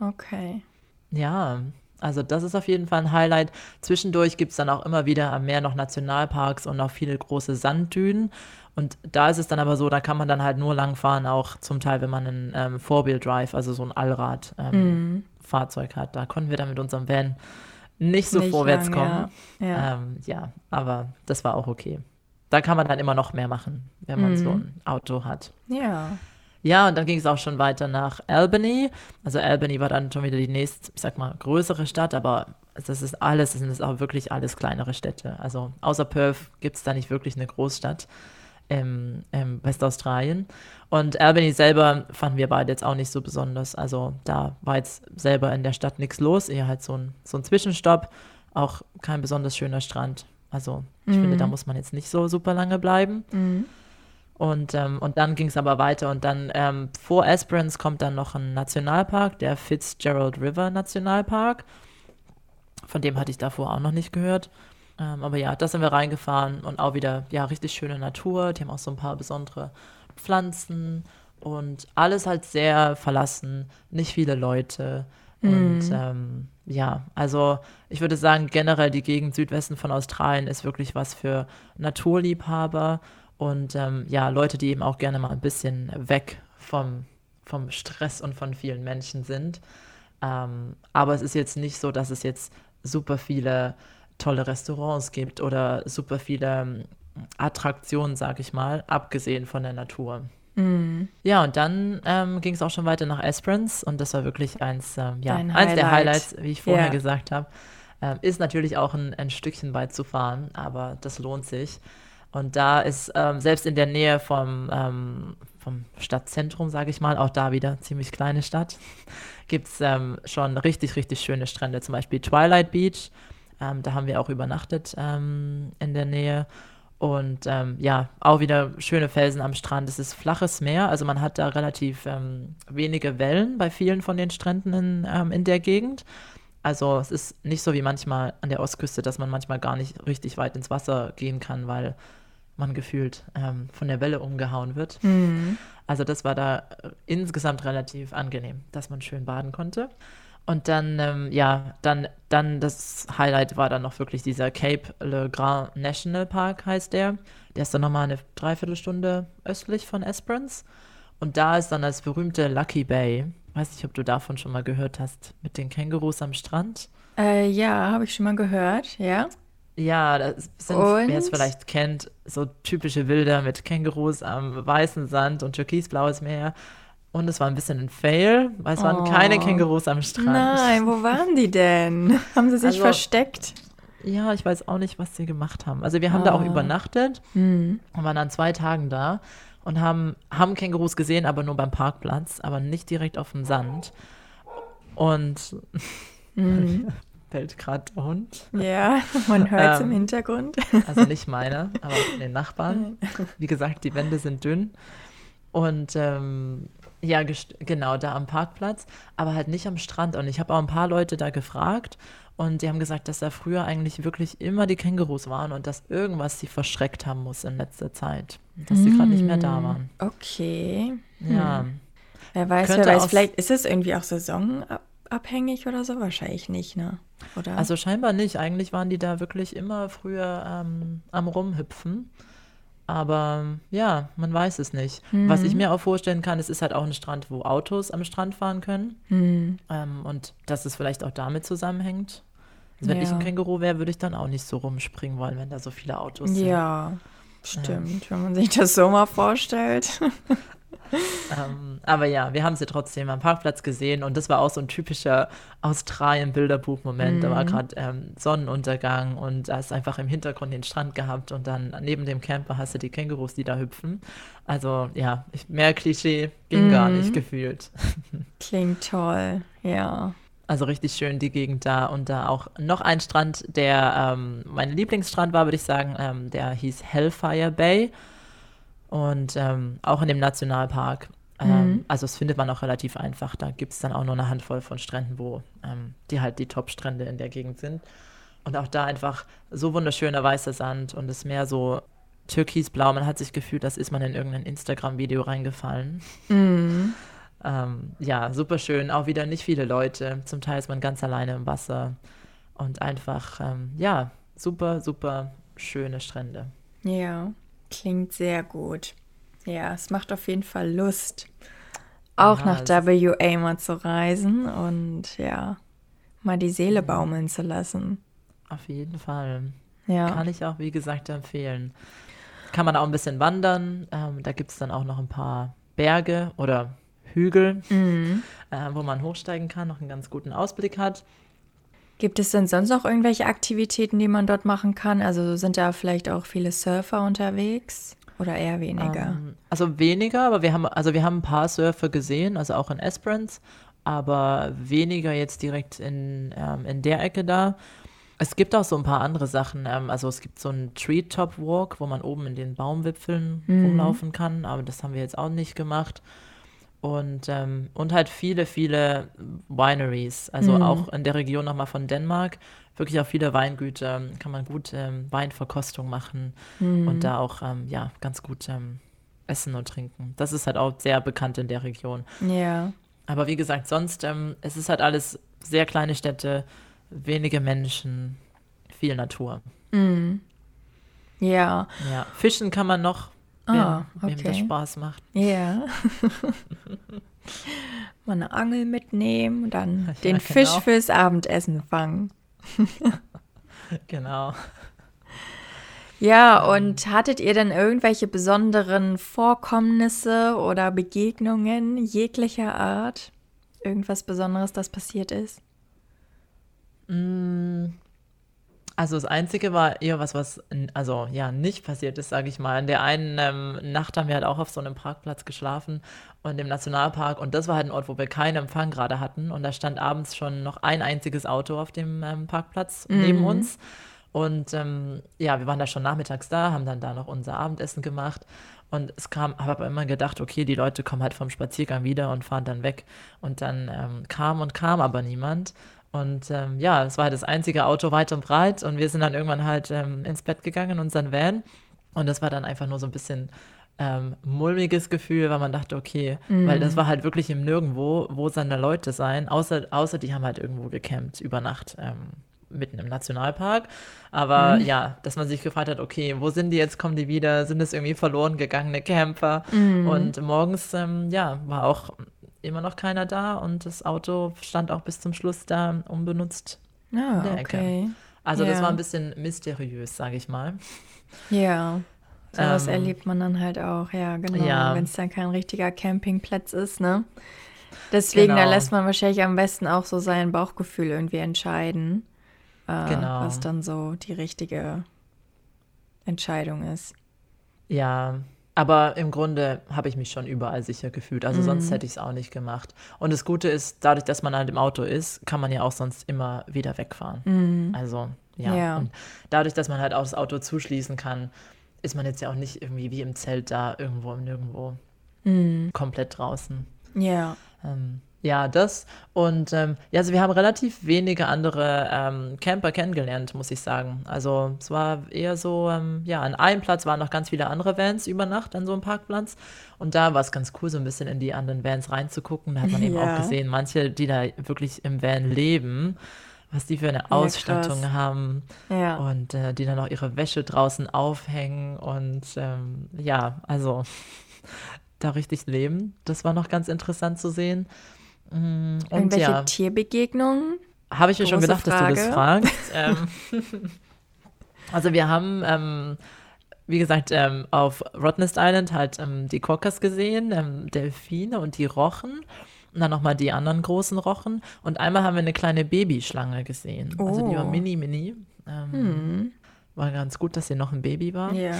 Okay. Ja, also das ist auf jeden Fall ein Highlight. Zwischendurch gibt es dann auch immer wieder am Meer noch Nationalparks und auch viele große Sanddünen. Und da ist es dann aber so, da kann man dann halt nur langfahren, auch zum Teil, wenn man ein ähm, Four-Wheel-Drive, also so ein Allrad-Fahrzeug hat. Da konnten wir dann mit unserem Van nicht so Nicht vorwärts lang, kommen. Ja. ja. Ähm, ja, aber das war auch okay. Da kann man dann immer noch mehr machen, wenn man so ein Auto hat. ja. Ja, und dann ging es auch schon weiter nach Albany. Also Albany war dann schon wieder die nächst, ich sag mal, größere Stadt, aber das ist alles, das sind auch wirklich alles kleinere Städte. Also außer Perth gibt es da nicht wirklich eine Großstadt im, im Westaustralien. Und Albany selber fanden wir beide jetzt auch nicht so besonders. Also da war jetzt selber in der Stadt nichts los, eher halt so ein, so ein Zwischenstopp, auch kein besonders schöner Strand. Also ich finde, da muss man jetzt nicht so super lange bleiben. Und, ähm, und dann ging es aber weiter und dann ähm, vor Esperance kommt dann noch ein Nationalpark, der Fitzgerald River Nationalpark. Von dem hatte ich davor auch noch nicht gehört. Ähm, aber ja, da sind wir reingefahren und auch wieder, ja, richtig schöne Natur. Die haben auch so ein paar besondere Pflanzen und alles halt sehr verlassen, nicht viele Leute. Und ähm, ja, also ich würde sagen, generell die Gegend Südwesten von Australien ist wirklich was für Naturliebhaber und ähm, ja, Leute, die eben auch gerne mal ein bisschen weg vom, vom Stress und von vielen Menschen sind. Ähm, aber es ist jetzt nicht so, dass es jetzt super viele tolle Restaurants gibt oder super viele ähm, Attraktionen, sag ich mal, abgesehen von der Natur. Ja, und dann ähm, ging es auch schon weiter nach Esperance und das war wirklich eins, ähm, ja, Dein eins der Highlight. Highlights, wie ich vorher Ja. gesagt habe. Ähm, ist natürlich auch ein, ein Stückchen weit zu fahren, aber das lohnt sich. Und da ist ähm, selbst in der Nähe vom, ähm, vom Stadtzentrum, sage ich mal, auch da wieder ziemlich kleine Stadt, gibt es schon richtig, richtig schöne Strände. Zum Beispiel Twilight Beach. Ähm, da haben wir auch übernachtet ähm, in der Nähe. Und ähm, ja, auch wieder schöne Felsen am Strand. Es ist flaches Meer, also man hat da relativ ähm, wenige Wellen bei vielen von den Stränden in, ähm, in der Gegend. Also es ist nicht so wie manchmal an der Ostküste, dass man manchmal gar nicht richtig weit ins Wasser gehen kann, weil man gefühlt ähm, von der Welle umgehauen wird. Also das war da äh, insgesamt relativ angenehm, dass man schön baden konnte. Und dann, ähm, ja, dann, dann das Highlight war dann noch wirklich dieser Cape Le Grand National Park, heißt der. Der ist dann nochmal eine Dreiviertelstunde östlich von Esperance. Und da ist dann das berühmte Lucky Bay. Weiß nicht, ob du davon schon mal gehört hast, mit den Kängurus am Strand. Äh, ja, habe ich schon mal gehört, ja. Ja, das sind, Und? wer es vielleicht kennt, so typische Bilder mit Kängurus am weißen Sand und türkisblaues Meer. Und es war ein bisschen ein Fail, weil es waren keine Oh. Kängurus am Strand. Nein, wo waren die denn? Haben sie sich Also- versteckt? Ja, ich weiß auch nicht, was sie gemacht haben. Also wir haben da auch Ah. übernachtet Hm. und waren dann zwei Tagen da. und haben, haben Kängurus gesehen, aber nur beim Parkplatz, aber nicht direkt auf dem Sand. Und mhm. bellt gerade der Hund. Ja, man hört es ähm, im Hintergrund. Also nicht meine, aber den Nachbarn. Wie gesagt, die Wände sind dünn. Und ähm, ja, genau, da am Parkplatz, aber halt nicht am Strand. Und ich habe auch ein paar Leute da gefragt und die haben gesagt, dass da früher eigentlich wirklich immer die Kängurus waren und dass irgendwas sie verschreckt haben muss in letzter Zeit. Dass sie gerade nicht mehr da hm, waren. Okay. Ja. Hm. Wer weiß, Könnte wer weiß, vielleicht ist es irgendwie auch saisonabhängig oder so? Wahrscheinlich nicht, ne? Oder? Also scheinbar nicht. Eigentlich waren die da wirklich immer früher ähm, am Rumhüpfen. Aber ja, man weiß es nicht. Mhm. Was ich mir auch vorstellen kann, es ist halt auch ein Strand, wo Autos am Strand fahren können. Mhm. Ähm, und dass es vielleicht auch damit zusammenhängt. Also wenn ja. ich ein Känguru wäre, würde ich dann auch nicht so rumspringen wollen, wenn da so viele Autos sind. Ja, stimmt, ja. wenn man sich das so mal vorstellt. ähm, aber ja, wir haben sie trotzdem am Parkplatz gesehen und das war auch so ein typischer Australien-Bilderbuch-Moment. Mhm. Da war mhm. gerade ähm, Sonnenuntergang und da hast einfach im Hintergrund den Strand gehabt und dann neben dem Camper hast du die Kängurus, die da hüpfen. Also ja, mehr Klischee ging mhm. gar nicht gefühlt. Klingt toll, ja. Also richtig schön die Gegend da und da auch noch ein Strand, der ähm, mein Lieblingsstrand war, würde ich sagen, ähm, der hieß Hellfire Bay. Und ähm, auch in dem Nationalpark. Ähm, mhm. Also das findet man auch relativ einfach. Da gibt es dann auch nur eine Handvoll von Stränden, wo ähm, die halt die Top-Strände in der Gegend sind. Und auch da einfach so wunderschöner weißer Sand und das Meer so türkisblau. Man hat sich gefühlt, als ist man in irgendein Instagram-Video reingefallen. Mhm. ähm, ja, super schön. Auch wieder nicht viele Leute. Zum Teil ist man ganz alleine im Wasser. Und einfach, ähm, ja, super, super schöne Strände. Ja. Klingt sehr gut. Ja, es macht auf jeden Fall Lust, auch ja, nach WA mal zu reisen und ja, mal die Seele mhm. baumeln zu lassen. Auf jeden Fall. Ja. Kann ich auch, wie gesagt, empfehlen. Kann man auch ein bisschen wandern. Ähm, da gibt es dann auch noch ein paar Berge oder Hügel, mhm. äh, wo man hochsteigen kann, noch einen ganz guten Ausblick hat. Gibt es denn sonst noch irgendwelche Aktivitäten, die man dort machen kann? Also sind da vielleicht auch viele Surfer unterwegs oder eher weniger? Um, ähm, also weniger, aber wir haben also wir haben ein paar Surfer gesehen, also auch in Esperance, aber weniger jetzt direkt in, ähm, in der Ecke da. Es gibt auch so ein paar andere Sachen. Ähm, also es gibt so einen Treetop Walk, wo man oben in den Baumwipfeln mhm. rumlaufen kann, aber das haben wir jetzt auch nicht gemacht. Und, ähm, und halt viele, viele Wineries, also mhm. auch in der Region nochmal von Dänemark, wirklich auch viele Weingüter, kann man gut ähm, Weinverkostung machen mhm. und da auch ähm, ja, ganz gut ähm, essen und trinken. Das ist halt auch sehr bekannt in der Region. Ja. Aber wie gesagt, sonst, ähm, es ist halt alles sehr kleine Städte, wenige Menschen, viel Natur. Mhm. Ja. Ja, fischen kann man noch, Ah, wem, okay. wem das Spaß macht. Ja. Mal eine Angel mitnehmen, dann ja, den genau. Fisch fürs Abendessen fangen. genau. Ja, und hattet ihr denn irgendwelche besonderen Vorkommnisse oder Begegnungen jeglicher Art? Irgendwas Besonderes, das passiert ist? Mm, also das Einzige war eher was, was also ja nicht passiert ist, sage ich mal. In der einen ähm, Nacht haben wir halt auch auf so einem Parkplatz geschlafen und im Nationalpark. Und das war halt ein Ort, wo wir keinen Empfang gerade hatten. Und da stand abends schon noch ein einziges Auto auf dem ähm, Parkplatz mhm. neben uns. Und ähm, ja, wir waren da schon nachmittags da, haben dann da noch unser Abendessen gemacht. Und es kam, habe aber immer gedacht, okay, die Leute kommen halt vom Spaziergang wieder und fahren dann weg. Und dann ähm, kam und kam aber niemand und ähm, ja, es war halt das einzige Auto weit und breit und wir sind dann irgendwann halt ähm, ins Bett gegangen in unseren Van. Und das war dann einfach nur so ein bisschen ähm, mulmiges Gefühl, weil man dachte, okay, mhm. weil das war halt wirklich im Nirgendwo, wo seine Leute sein, außer, außer die haben halt irgendwo gecampt über Nacht. Ähm, mitten im Nationalpark. Aber mhm. ja, dass man sich gefragt hat, okay, wo sind die jetzt? Kommen die wieder? Sind es irgendwie verloren gegangene Camper? Mhm. Und morgens, ähm, ja, war auch immer noch keiner da und das Auto stand auch bis zum Schluss da unbenutzt ah, in der Ecke. Okay. Also ja. das war ein bisschen mysteriös, sage ich mal. Ja. Sowas ähm, erlebt man dann halt auch, ja, genau. Ja. Wenn es dann kein richtiger Campingplatz ist, ne? Deswegen, genau. da lässt man wahrscheinlich am besten auch so sein Bauchgefühl irgendwie entscheiden. Äh, genau. Was dann so die richtige Entscheidung ist. Ja, Aber im Grunde habe ich mich schon überall sicher gefühlt. Also mhm. sonst hätte ich es auch nicht gemacht. Und das Gute ist, dadurch, dass man halt im Auto ist, kann man ja auch sonst immer wieder wegfahren. Mhm. Also ja. ja. Und dadurch, dass man halt auch das Auto zuschließen kann, ist man jetzt ja auch nicht irgendwie wie im Zelt da irgendwo im Nirgendwo mhm. komplett draußen. Ja. Ähm, ja, das. Und ähm, ja, also wir haben relativ wenige andere ähm, Camper kennengelernt, muss ich sagen. Also es war eher so, ähm, ja, an einem Platz waren noch ganz viele andere Vans über Nacht an so einem Parkplatz. Und da war es ganz cool, so ein bisschen in die anderen Vans reinzugucken. Da hat man eben ja. auch gesehen, manche, die da wirklich im Van leben, was die für eine Ausstattung ja, haben ja. und äh, die dann auch ihre Wäsche draußen aufhängen und ähm, ja, also da richtig leben. Das war noch ganz interessant zu sehen. Mm, und Irgendwelche ja, Tierbegegnungen? Habe ich mir schon gedacht, Frage. dass du das fragst. ähm, also wir haben, ähm, wie gesagt, ähm, auf Rottnest Island halt ähm, die Quokkas gesehen, ähm, Delfine und die Rochen. Und dann nochmal die anderen großen Rochen. Und einmal haben wir eine kleine Babyschlange gesehen. Oh. Also die war oh. mini, mini. Ähm, hm. War ganz gut, dass sie noch ein Baby war. Ja.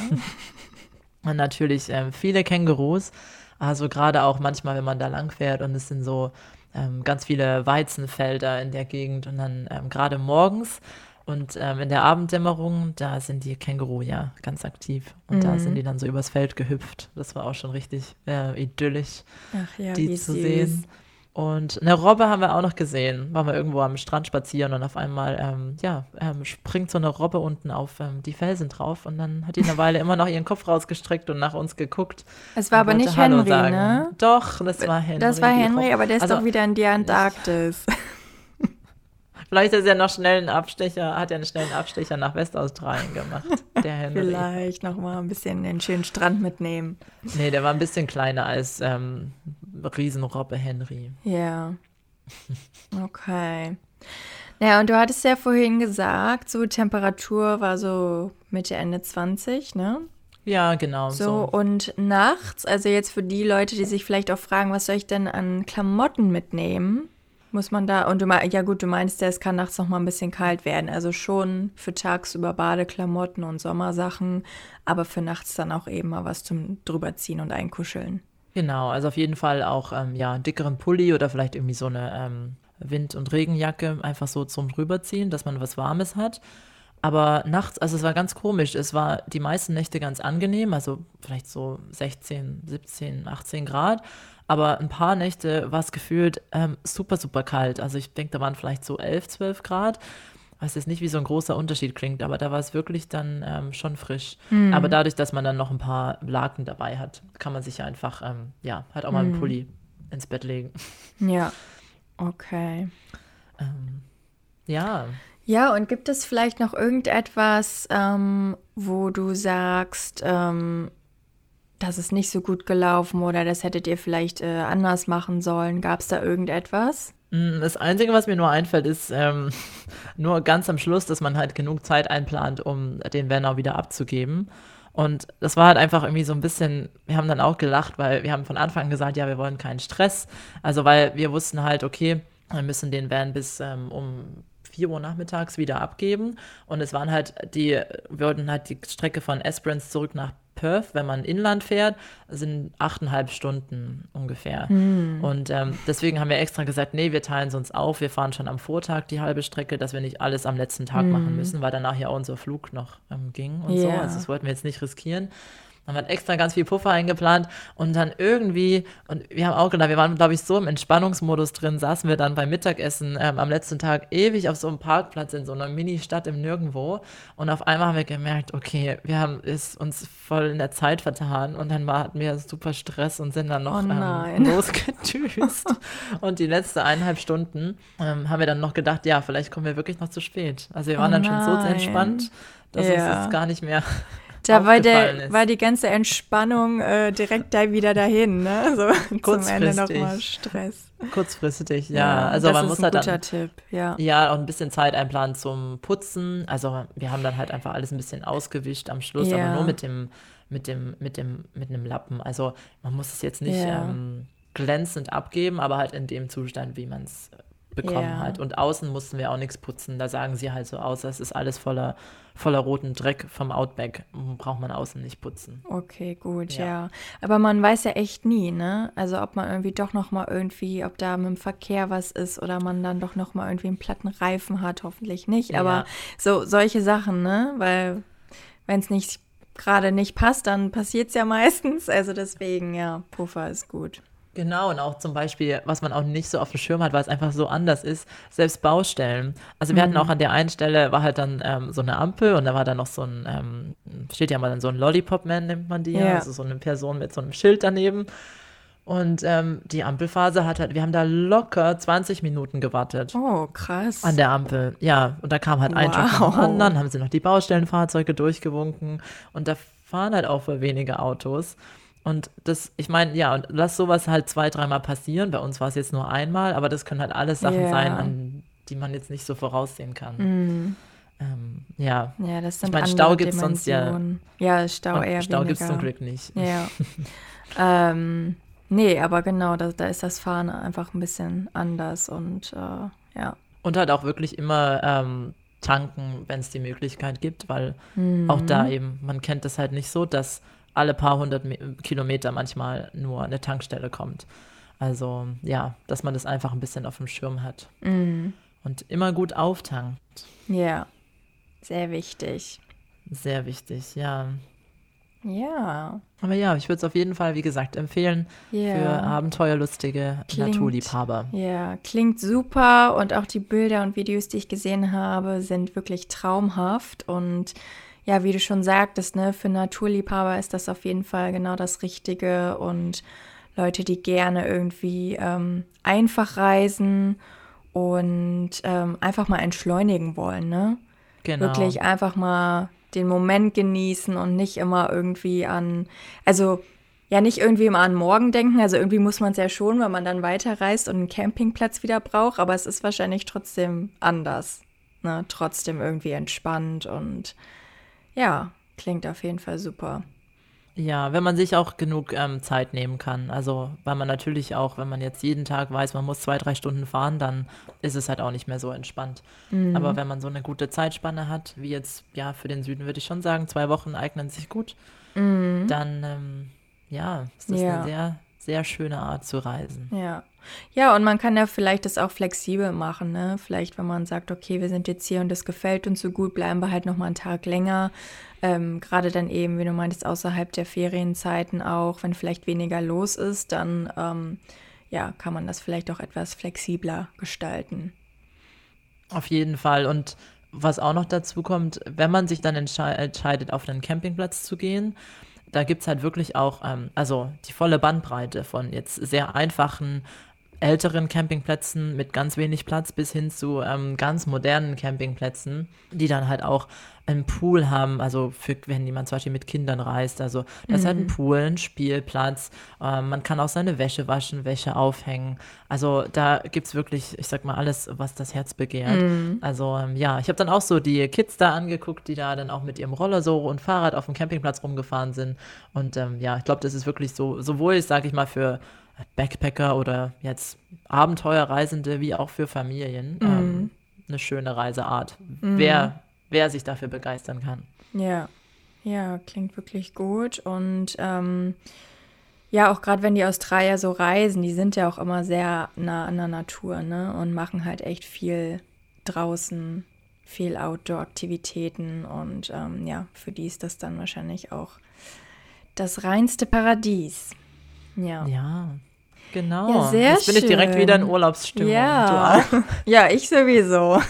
und natürlich viele Kängurus. Also gerade auch manchmal, wenn man da lang fährt und es sind so ähm, ganz viele Weizenfelder in der Gegend und dann ähm, gerade morgens und ähm, in der Abenddämmerung, da sind die Känguru ja ganz aktiv und mhm. da sind die dann so übers Feld gehüpft. Das war auch schon richtig äh, idyllisch, ja, die zu süß. sehen. Und eine Robbe haben wir auch noch gesehen. Waren wir irgendwo am Strand spazieren und auf einmal, ähm, ja, ähm, springt so eine Robbe unten auf ähm, die Felsen drauf und dann hat die eine Weile immer noch ihren Kopf rausgestreckt und nach uns geguckt. Es war aber nicht Hallo Henry, sagen. ne? Doch, das war Henry. Das war Henry, aber der ist also, doch wieder in die Antarktis. Vielleicht ist er noch schnell einen Abstecher, hat er einen schnellen Abstecher nach Westaustralien gemacht, der Henry. Vielleicht noch mal ein bisschen den schönen Strand mitnehmen. Nee, der war ein bisschen kleiner als ähm, Riesenrobbe Henry. Ja. Okay. Naja, und du hattest ja vorhin gesagt, so Temperatur war so Mitte, Ende 20, ne? Ja, genau. So, so, und nachts, also jetzt für die Leute, die sich vielleicht auch fragen, was soll ich denn an Klamotten mitnehmen? Muss man da, und du meinst, ja gut, du meinst ja, es kann nachts noch mal ein bisschen kalt werden. Also schon für tagsüber Badeklamotten und Sommersachen, aber für nachts dann auch eben mal was zum drüberziehen und einkuscheln. Genau, also auf jeden Fall auch, ähm, ja, einen dickeren Pulli oder vielleicht irgendwie so eine ähm, Wind- und Regenjacke einfach so zum drüberziehen, dass man was Warmes hat. Aber nachts, also es war ganz komisch. Es war die meisten Nächte ganz angenehm, also vielleicht so 16, 17, 18 Grad. Aber ein paar Nächte war es gefühlt ähm, super, super kalt. Also ich denke, da waren vielleicht so 11, 12 Grad. Was jetzt nicht wie so ein großer Unterschied klingt, aber da war es wirklich dann ähm, schon frisch. Mm. Aber dadurch, dass man dann noch ein paar Laken dabei hat, kann man sich einfach, ähm, ja, halt auch mal einen hm. Pulli ins Bett legen. Ja, okay. Ähm, ja. Ja, und gibt es vielleicht noch irgendetwas, ähm, wo du sagst, ähm, das ist nicht so gut gelaufen oder das hättet ihr vielleicht äh, anders machen sollen? Gab es da irgendetwas? Mm, das Einzige, was mir nur einfällt, ist ähm, nur ganz am Schluss, dass man halt genug Zeit einplant, um den Van auch wieder abzugeben. Und das war halt einfach irgendwie so ein bisschen, wir haben dann auch gelacht, weil wir haben von Anfang an gesagt, ja, wir wollen keinen Stress. Also weil wir wussten halt, okay, wir müssen den Van bis ähm, um 4 Uhr nachmittags wieder abgeben. Und es waren halt die, wir wollten halt die Strecke von Esperance zurück nach Perth, wenn man inland fährt, sind achteinhalb Stunden ungefähr. Mhm. Und ähm, deswegen haben wir extra gesagt, nee, wir teilen es uns auf. Wir fahren schon am Vortag die halbe Strecke, dass wir nicht alles am letzten Tag mhm. machen müssen, weil danach ja auch unser Flug noch ähm, ging und yeah. so. Also das wollten wir jetzt nicht riskieren. Man hat extra ganz viel Puffer eingeplant und dann irgendwie, und wir haben auch gedacht, wir waren, glaube ich, so im Entspannungsmodus drin, saßen wir dann beim Mittagessen ähm, am letzten Tag ewig auf so einem Parkplatz in so einer Mini-Stadt im Nirgendwo. Und auf einmal haben wir gemerkt, okay, wir haben es uns voll in der Zeit vertan und dann war, hatten wir super Stress und sind dann noch oh ähm, losgedüst. und die letzten eineinhalb Stunden ähm, haben wir dann noch gedacht, ja, vielleicht kommen wir wirklich noch zu spät. Also wir waren oh dann schon so entspannt, dass ja. uns das gar nicht mehr da war, der, war die ganze Entspannung äh, direkt da wieder dahin, ne? So zum Ende nochmal Stress. Kurzfristig, ja. ja also man muss halt dann, Tipp, ja. Ja, auch ein bisschen Zeit einplanen zum Putzen. Also wir haben dann halt einfach alles ein bisschen ausgewischt am Schluss, ja. aber nur mit dem, mit dem, mit dem, mit einem Lappen. Also man muss es jetzt nicht ähm, glänzend abgeben, aber halt in dem Zustand, wie man es bekommen Ja. halt. Und außen mussten wir auch nichts putzen. Da sagen sie halt so aus, es ist alles voller, voller roten Dreck vom Outback. Braucht man außen nicht putzen. Okay, gut, Ja. ja. Aber man weiß ja echt nie, ne? Also ob man irgendwie doch noch mal irgendwie, ob da mit dem Verkehr was ist oder man dann doch noch mal irgendwie einen platten Reifen hat, hoffentlich nicht. Ja. Aber so solche Sachen, ne? Weil wenn es nicht gerade nicht passt, dann passiert es ja meistens. Also deswegen, ja, Puffer ist gut. Genau, und auch zum Beispiel, was man auch nicht so auf dem Schirm hat, weil es einfach so anders ist, selbst Baustellen. Also wir hatten auch an der einen Stelle, war halt dann ähm, so eine Ampel und da war dann noch so ein, ähm, steht ja mal dann so ein Lollipop-Man, nennt man die ja, also so eine Person mit so einem Schild daneben. Und ähm, die Ampelphase hat halt, wir haben da locker 20 Minuten gewartet. Oh, krass. An der Ampel, ja. Und da kam halt ein Job nach dem Wow. anderen, haben sie noch die Baustellenfahrzeuge durchgewunken. Und da fahren halt auch wohl wenige Autos. Und das, ich meine, ja, und lass sowas halt zwei, dreimal passieren. Bei uns war es jetzt nur einmal, aber das können halt alles Sachen Ja. sein, an die man jetzt nicht so voraussehen kann. Mm, Ähm, ja. ja, das sind mein, andere Stau gibt's sonst ja-. Ja, Stau eher Stau gibt es zum Glück nicht. Ja. ähm, nee, aber genau, da, da ist das Fahren einfach ein bisschen anders und äh, ja. Und halt auch wirklich immer ähm, tanken, wenn es die Möglichkeit gibt, weil Mhm. auch da eben, man kennt das halt nicht so, dass alle paar hundert Me Kilometer manchmal nur eine Tankstelle kommt. Also ja, dass man das einfach ein bisschen auf dem Schirm hat. Mhm. Und immer gut auftankt. Ja, sehr wichtig. Sehr wichtig, ja. Ja, Aber ja, ich würde es auf jeden Fall, wie gesagt, empfehlen für ja. abenteuerlustige Klingt- Naturliebhaber. Ja, klingt super und auch die Bilder und Videos, die ich gesehen habe, sind wirklich traumhaft und ja, wie du schon sagtest, ne, für Naturliebhaber ist das auf jeden Fall genau das Richtige und Leute, die gerne irgendwie ähm, einfach reisen und ähm, einfach mal entschleunigen wollen, ne? Genau. Wirklich einfach mal den Moment genießen und nicht immer irgendwie an, also ja, nicht irgendwie immer an morgen denken. Also irgendwie muss man es ja schon, weil man dann weiterreist und einen Campingplatz wieder braucht, aber es ist wahrscheinlich trotzdem anders. Ne? Trotzdem irgendwie entspannt und ja, klingt auf jeden Fall super. Ja, wenn man sich auch genug ähm, Zeit nehmen kann. Also, weil man natürlich auch, wenn man jetzt jeden Tag weiß, man muss zwei, drei Stunden fahren, dann ist es halt auch nicht mehr so entspannt. Mhm. Aber wenn man so eine gute Zeitspanne hat, wie jetzt, ja, für den Süden würde ich schon sagen, zwei Wochen eignen sich gut, dann, ähm, ja, ist das Mhm. Ja. eine sehr, sehr schöne Art zu reisen. Ja. Ja, und man kann ja vielleicht das auch flexibel machen, ne? Vielleicht, wenn man sagt, okay, wir sind jetzt hier und das gefällt uns so gut, bleiben wir halt noch mal einen Tag länger. Ähm, Gerade dann eben, wie du meintest, außerhalb der Ferienzeiten auch, wenn vielleicht weniger los ist, dann ähm, ja, kann man das vielleicht auch etwas flexibler gestalten. Auf jeden Fall. Und was auch noch dazu kommt, wenn man sich dann entsche entscheidet, auf einen Campingplatz zu gehen, da gibt es halt wirklich auch, ähm, also die volle Bandbreite von jetzt sehr einfachen, älteren Campingplätzen mit ganz wenig Platz bis hin zu ähm, ganz modernen Campingplätzen, die dann halt auch einen Pool haben, also für, wenn jemand zum Beispiel mit Kindern reist, also das ist halt ein Pool, ein Spielplatz, ähm, man kann auch seine Wäsche waschen, Wäsche aufhängen, also da gibt es wirklich, ich sag mal, alles, was das Herz begehrt. Also ähm, ja, ich habe dann auch so die Kids da angeguckt, die da dann auch mit ihrem Roller so und Fahrrad auf dem Campingplatz rumgefahren sind. Und ähm, ja, ich glaube, das ist wirklich so, sowohl, sage ich mal, für Backpacker oder jetzt Abenteuerreisende wie auch für Familien ähm, eine schöne Reiseart. Wer, wer sich dafür begeistern kann. Ja, ja, klingt wirklich gut. Und ähm, ja, auch gerade wenn die Australier so reisen, die sind ja auch immer sehr nah an der Natur, ne? Und machen halt echt viel draußen, viel Outdoor-Aktivitäten. Und ähm, ja, für die ist das dann wahrscheinlich auch das reinste Paradies. Ja. Ja, genau. Ja, sehr Jetzt bin ich direkt schön. wieder in Urlaubsstimmung. Ja. Ja, ich sowieso.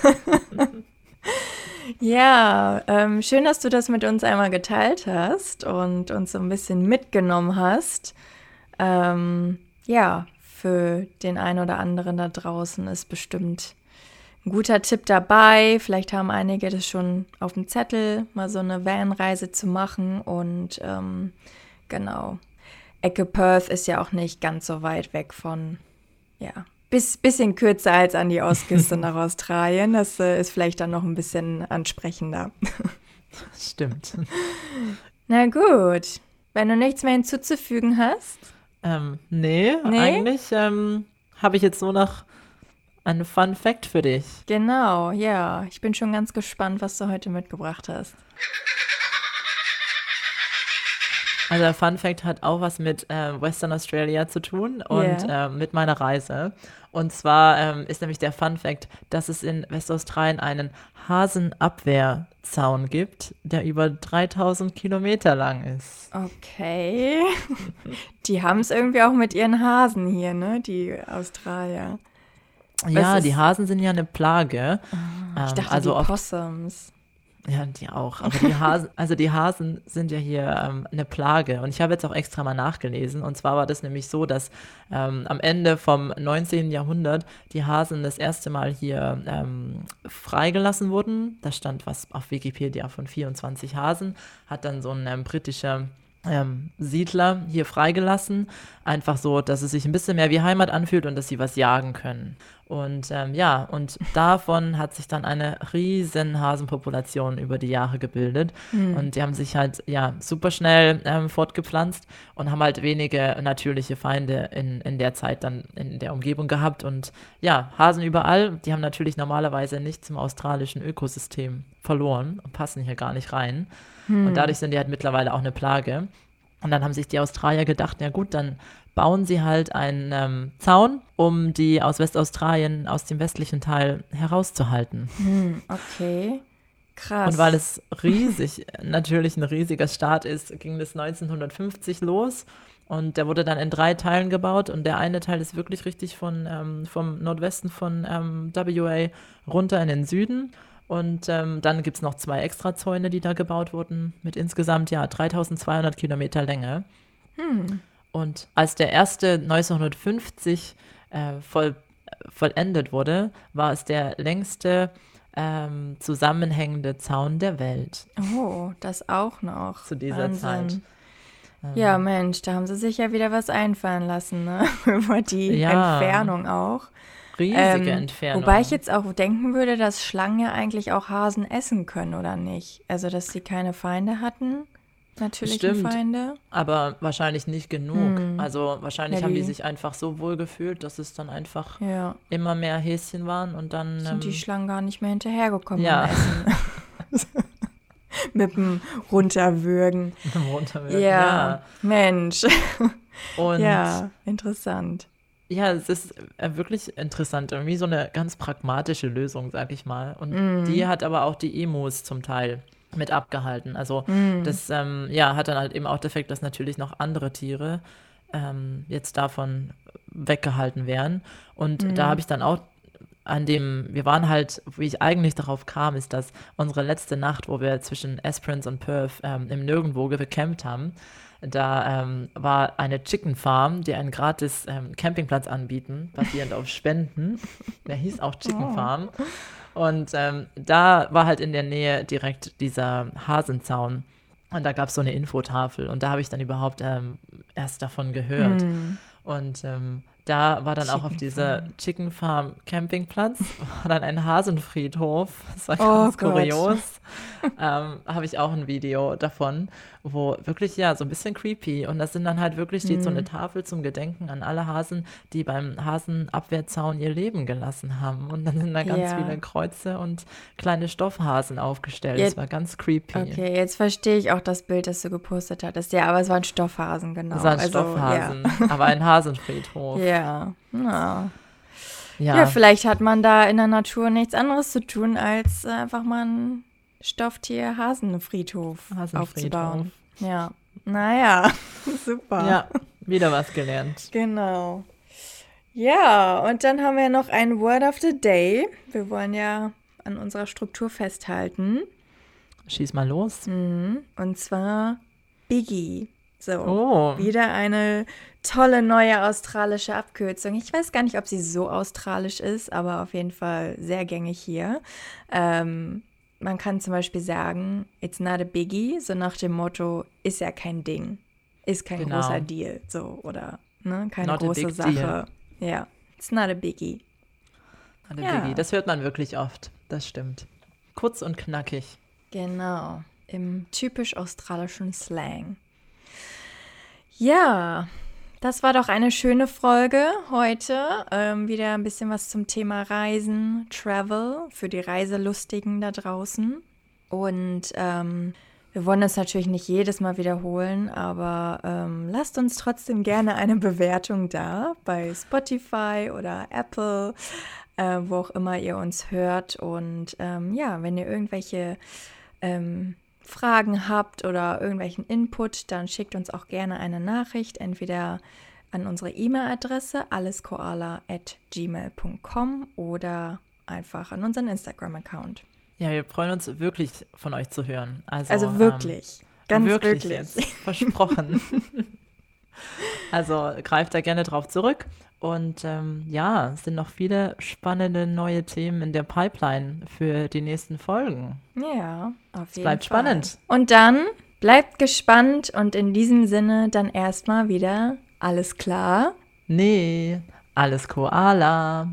ja, ähm, schön, dass du das mit uns einmal geteilt hast und uns so ein bisschen mitgenommen hast. Ähm, ja, für den einen oder anderen da draußen ist bestimmt ein guter Tipp dabei. Vielleicht haben einige das schon auf dem Zettel, mal so eine Vanreise zu machen. Und ähm, genau, Ecke Perth ist ja auch nicht ganz so weit weg von, ja, bis, bisschen kürzer als an die Ostküste nach Australien. Das äh, ist vielleicht dann noch ein bisschen ansprechender. Stimmt. Na gut, wenn du nichts mehr hinzuzufügen hast. Ähm, nee, Nee? eigentlich ähm, habe ich jetzt so nach ein Fun Fact für dich. Genau, ja. Ich bin schon ganz gespannt, was du heute mitgebracht hast. Also der Fun Fact hat auch was mit äh, Western Australia zu tun und Yeah. äh, mit meiner Reise. Und zwar ähm, ist nämlich der Fun Fact, dass es in Westaustralien einen Hasenabwehrzaun gibt, der über 3000 Kilometer lang ist. Okay. Die haben es irgendwie auch mit ihren Hasen hier, ne? Die Australier. Ja, ist- die Hasen sind ja eine Plage. Ich Ähm, dachte, also die Possums. Ja, die auch. Aber die Hasen, also die Hasen sind ja hier ähm, eine Plage. Und ich habe jetzt auch extra mal nachgelesen. Und zwar war das nämlich so, dass ähm, am Ende vom 19. Jahrhundert die Hasen das erste Mal hier ähm, freigelassen wurden. Da stand was auf Wikipedia von 24 Hasen. Hat dann so ein ähm, britischer ähm, Siedler hier freigelassen. Einfach so, dass es sich ein bisschen mehr wie Heimat anfühlt und dass sie was jagen können. Und ähm, ja, und davon hat sich dann eine riesen Hasenpopulation über die Jahre gebildet. Und die haben sich halt ja super schnell ähm, fortgepflanzt und haben halt wenige natürliche Feinde in, in der Zeit dann in der Umgebung gehabt. Und ja, Hasen überall, die haben natürlich normalerweise nicht zum australischen Ökosystem verloren und passen hier gar nicht rein. Und dadurch sind die halt mittlerweile auch eine Plage. Und dann haben sich die Australier gedacht, ja gut, dann bauen sie halt einen ähm, Zaun, um die aus Westaustralien, aus dem westlichen Teil herauszuhalten. Hm, okay. Krass. Und weil es riesig, natürlich ein riesiger Staat ist, ging das 1950 los. Und der wurde dann in drei Teilen gebaut. Und der eine Teil ist wirklich richtig von, ähm, vom Nordwesten von ähm, WA runter in den Süden. Und ähm, dann gibt es noch zwei Extrazäune, die da gebaut wurden, mit insgesamt ja 3200 Kilometer Länge. Und als der erste 1950 äh, voll, vollendet wurde, war es der längste ähm, zusammenhängende Zaun der Welt oh, das auch noch. zu dieser Wahnsinn. Zeit. Ähm, Ja, Mensch, da haben sie sich ja wieder was einfallen lassen, ne? Über die Ja. Entfernung auch. Riesige Ähm, Entfernung. Wobei ich jetzt auch denken würde, dass Schlangen ja eigentlich auch Hasen essen können, oder nicht? Also, dass sie keine Feinde hatten, natürliche Stimmt. Feinde. aber wahrscheinlich nicht genug. Also wahrscheinlich Ja, haben die die- sich einfach so wohl gefühlt, dass es dann einfach Ja, immer mehr Häschen waren und dann ähm, sind die Schlangen gar nicht mehr hinterhergekommen ja. beim Essen. Mit dem Runterwürgen. runterwirken. Ja, Mensch. ja. Und ja, interessant. Ja, es ist äh, wirklich interessant. Irgendwie so eine ganz pragmatische Lösung, sag ich mal. Und Mhm. die hat aber auch die Emus zum Teil mit abgehalten. Also Mhm. das ähm, ja, hat dann halt eben auch den Effekt, dass natürlich noch andere Tiere ähm, jetzt davon weggehalten werden. Und Mhm. da habe ich dann auch an dem, wir waren halt, wie ich eigentlich darauf kam, ist, dass unsere letzte Nacht, wo wir zwischen Esperance und Perth ähm, im Nirgendwo gecampt haben, da ähm, war eine Chicken Farm, die einen gratis ähm, Campingplatz anbieten, basierend auf Spenden. Der hieß auch Chicken Oh. Farm. Und ähm, da war halt in der Nähe direkt dieser Hasenzaun. Und da gab es so eine Infotafel. Und da habe ich dann überhaupt ähm, erst davon gehört. Hm. Und ähm, da war dann auch auf Chicken dieser. Chicken Farm Campingplatz, war dann ein Hasenfriedhof. Das war Oh ganz Gott. kurios. ähm, Habe ich auch ein Video davon, wo wirklich, ja, so ein bisschen creepy. Und das sind dann halt wirklich steht so Mhm. eine Tafel zum Gedenken an alle Hasen, die beim Hasenabwehrzaun ihr Leben gelassen haben. Und dann sind da ganz Ja. viele Kreuze und kleine Stoffhasen aufgestellt. Ja, das war ganz creepy. Okay, jetzt verstehe ich auch das Bild, das du gepostet hattest. Ja, aber es waren Stoffhasen, genau. Das war ein also, Stoffhasen, aber ein Hasenfriedhof. Ja. Ja. Ja. Ja. ja, vielleicht hat man da in der Natur nichts anderes zu tun, als einfach mal einen Stofftier-Hasenfriedhof Hasenfriedhof. aufzubauen. Ja. Naja, super. ja, wieder was gelernt. Genau. Ja, und dann haben wir noch ein Word of the Day. Wir wollen ja an unserer Struktur festhalten. Schieß mal los. Mhm. Und zwar Biggie. So. Oh, Wieder eine tolle neue australische Abkürzung. Ich weiß gar nicht, ob sie so australisch ist, aber auf jeden Fall sehr gängig hier. Ähm, man kann zum Beispiel sagen, it's not a biggie, so nach dem Motto, ist ja kein Ding, ist kein Genau. großer Deal, so oder ne, keine Not a große Sache. deal. Ja, it's not a biggie. eine ja. Biggie. Das hört man wirklich oft. Das stimmt. Kurz und knackig. Genau, im typisch australischen Slang. Ja, Das war doch eine schöne Folge heute. Ähm, wieder ein bisschen was zum Thema Reisen, Travel für die Reiselustigen da draußen. Und ähm, wir wollen es natürlich nicht jedes Mal wiederholen, aber ähm, lasst uns trotzdem gerne eine Bewertung da bei Spotify oder Apple, äh, wo auch immer ihr uns hört. Und ähm, ja, wenn ihr irgendwelche ähm, Fragen habt oder irgendwelchen Input, dann schickt uns auch gerne eine Nachricht, entweder an unsere E-Mail-Adresse alleskoala.gmail.com oder einfach an unseren Instagram-Account. Ja, wir freuen uns wirklich von euch zu hören. Also, also wirklich, ähm, ganz wirklich. wirklich. Versprochen. also greift da gerne drauf zurück. Und ähm, ja, es sind noch viele spannende neue Themen in der Pipeline für die nächsten Folgen. Ja, auf jeden es bleibt Fall. spannend. Und dann bleibt gespannt und in diesem Sinne dann erstmal wieder alles klar. Nee, alles Koala.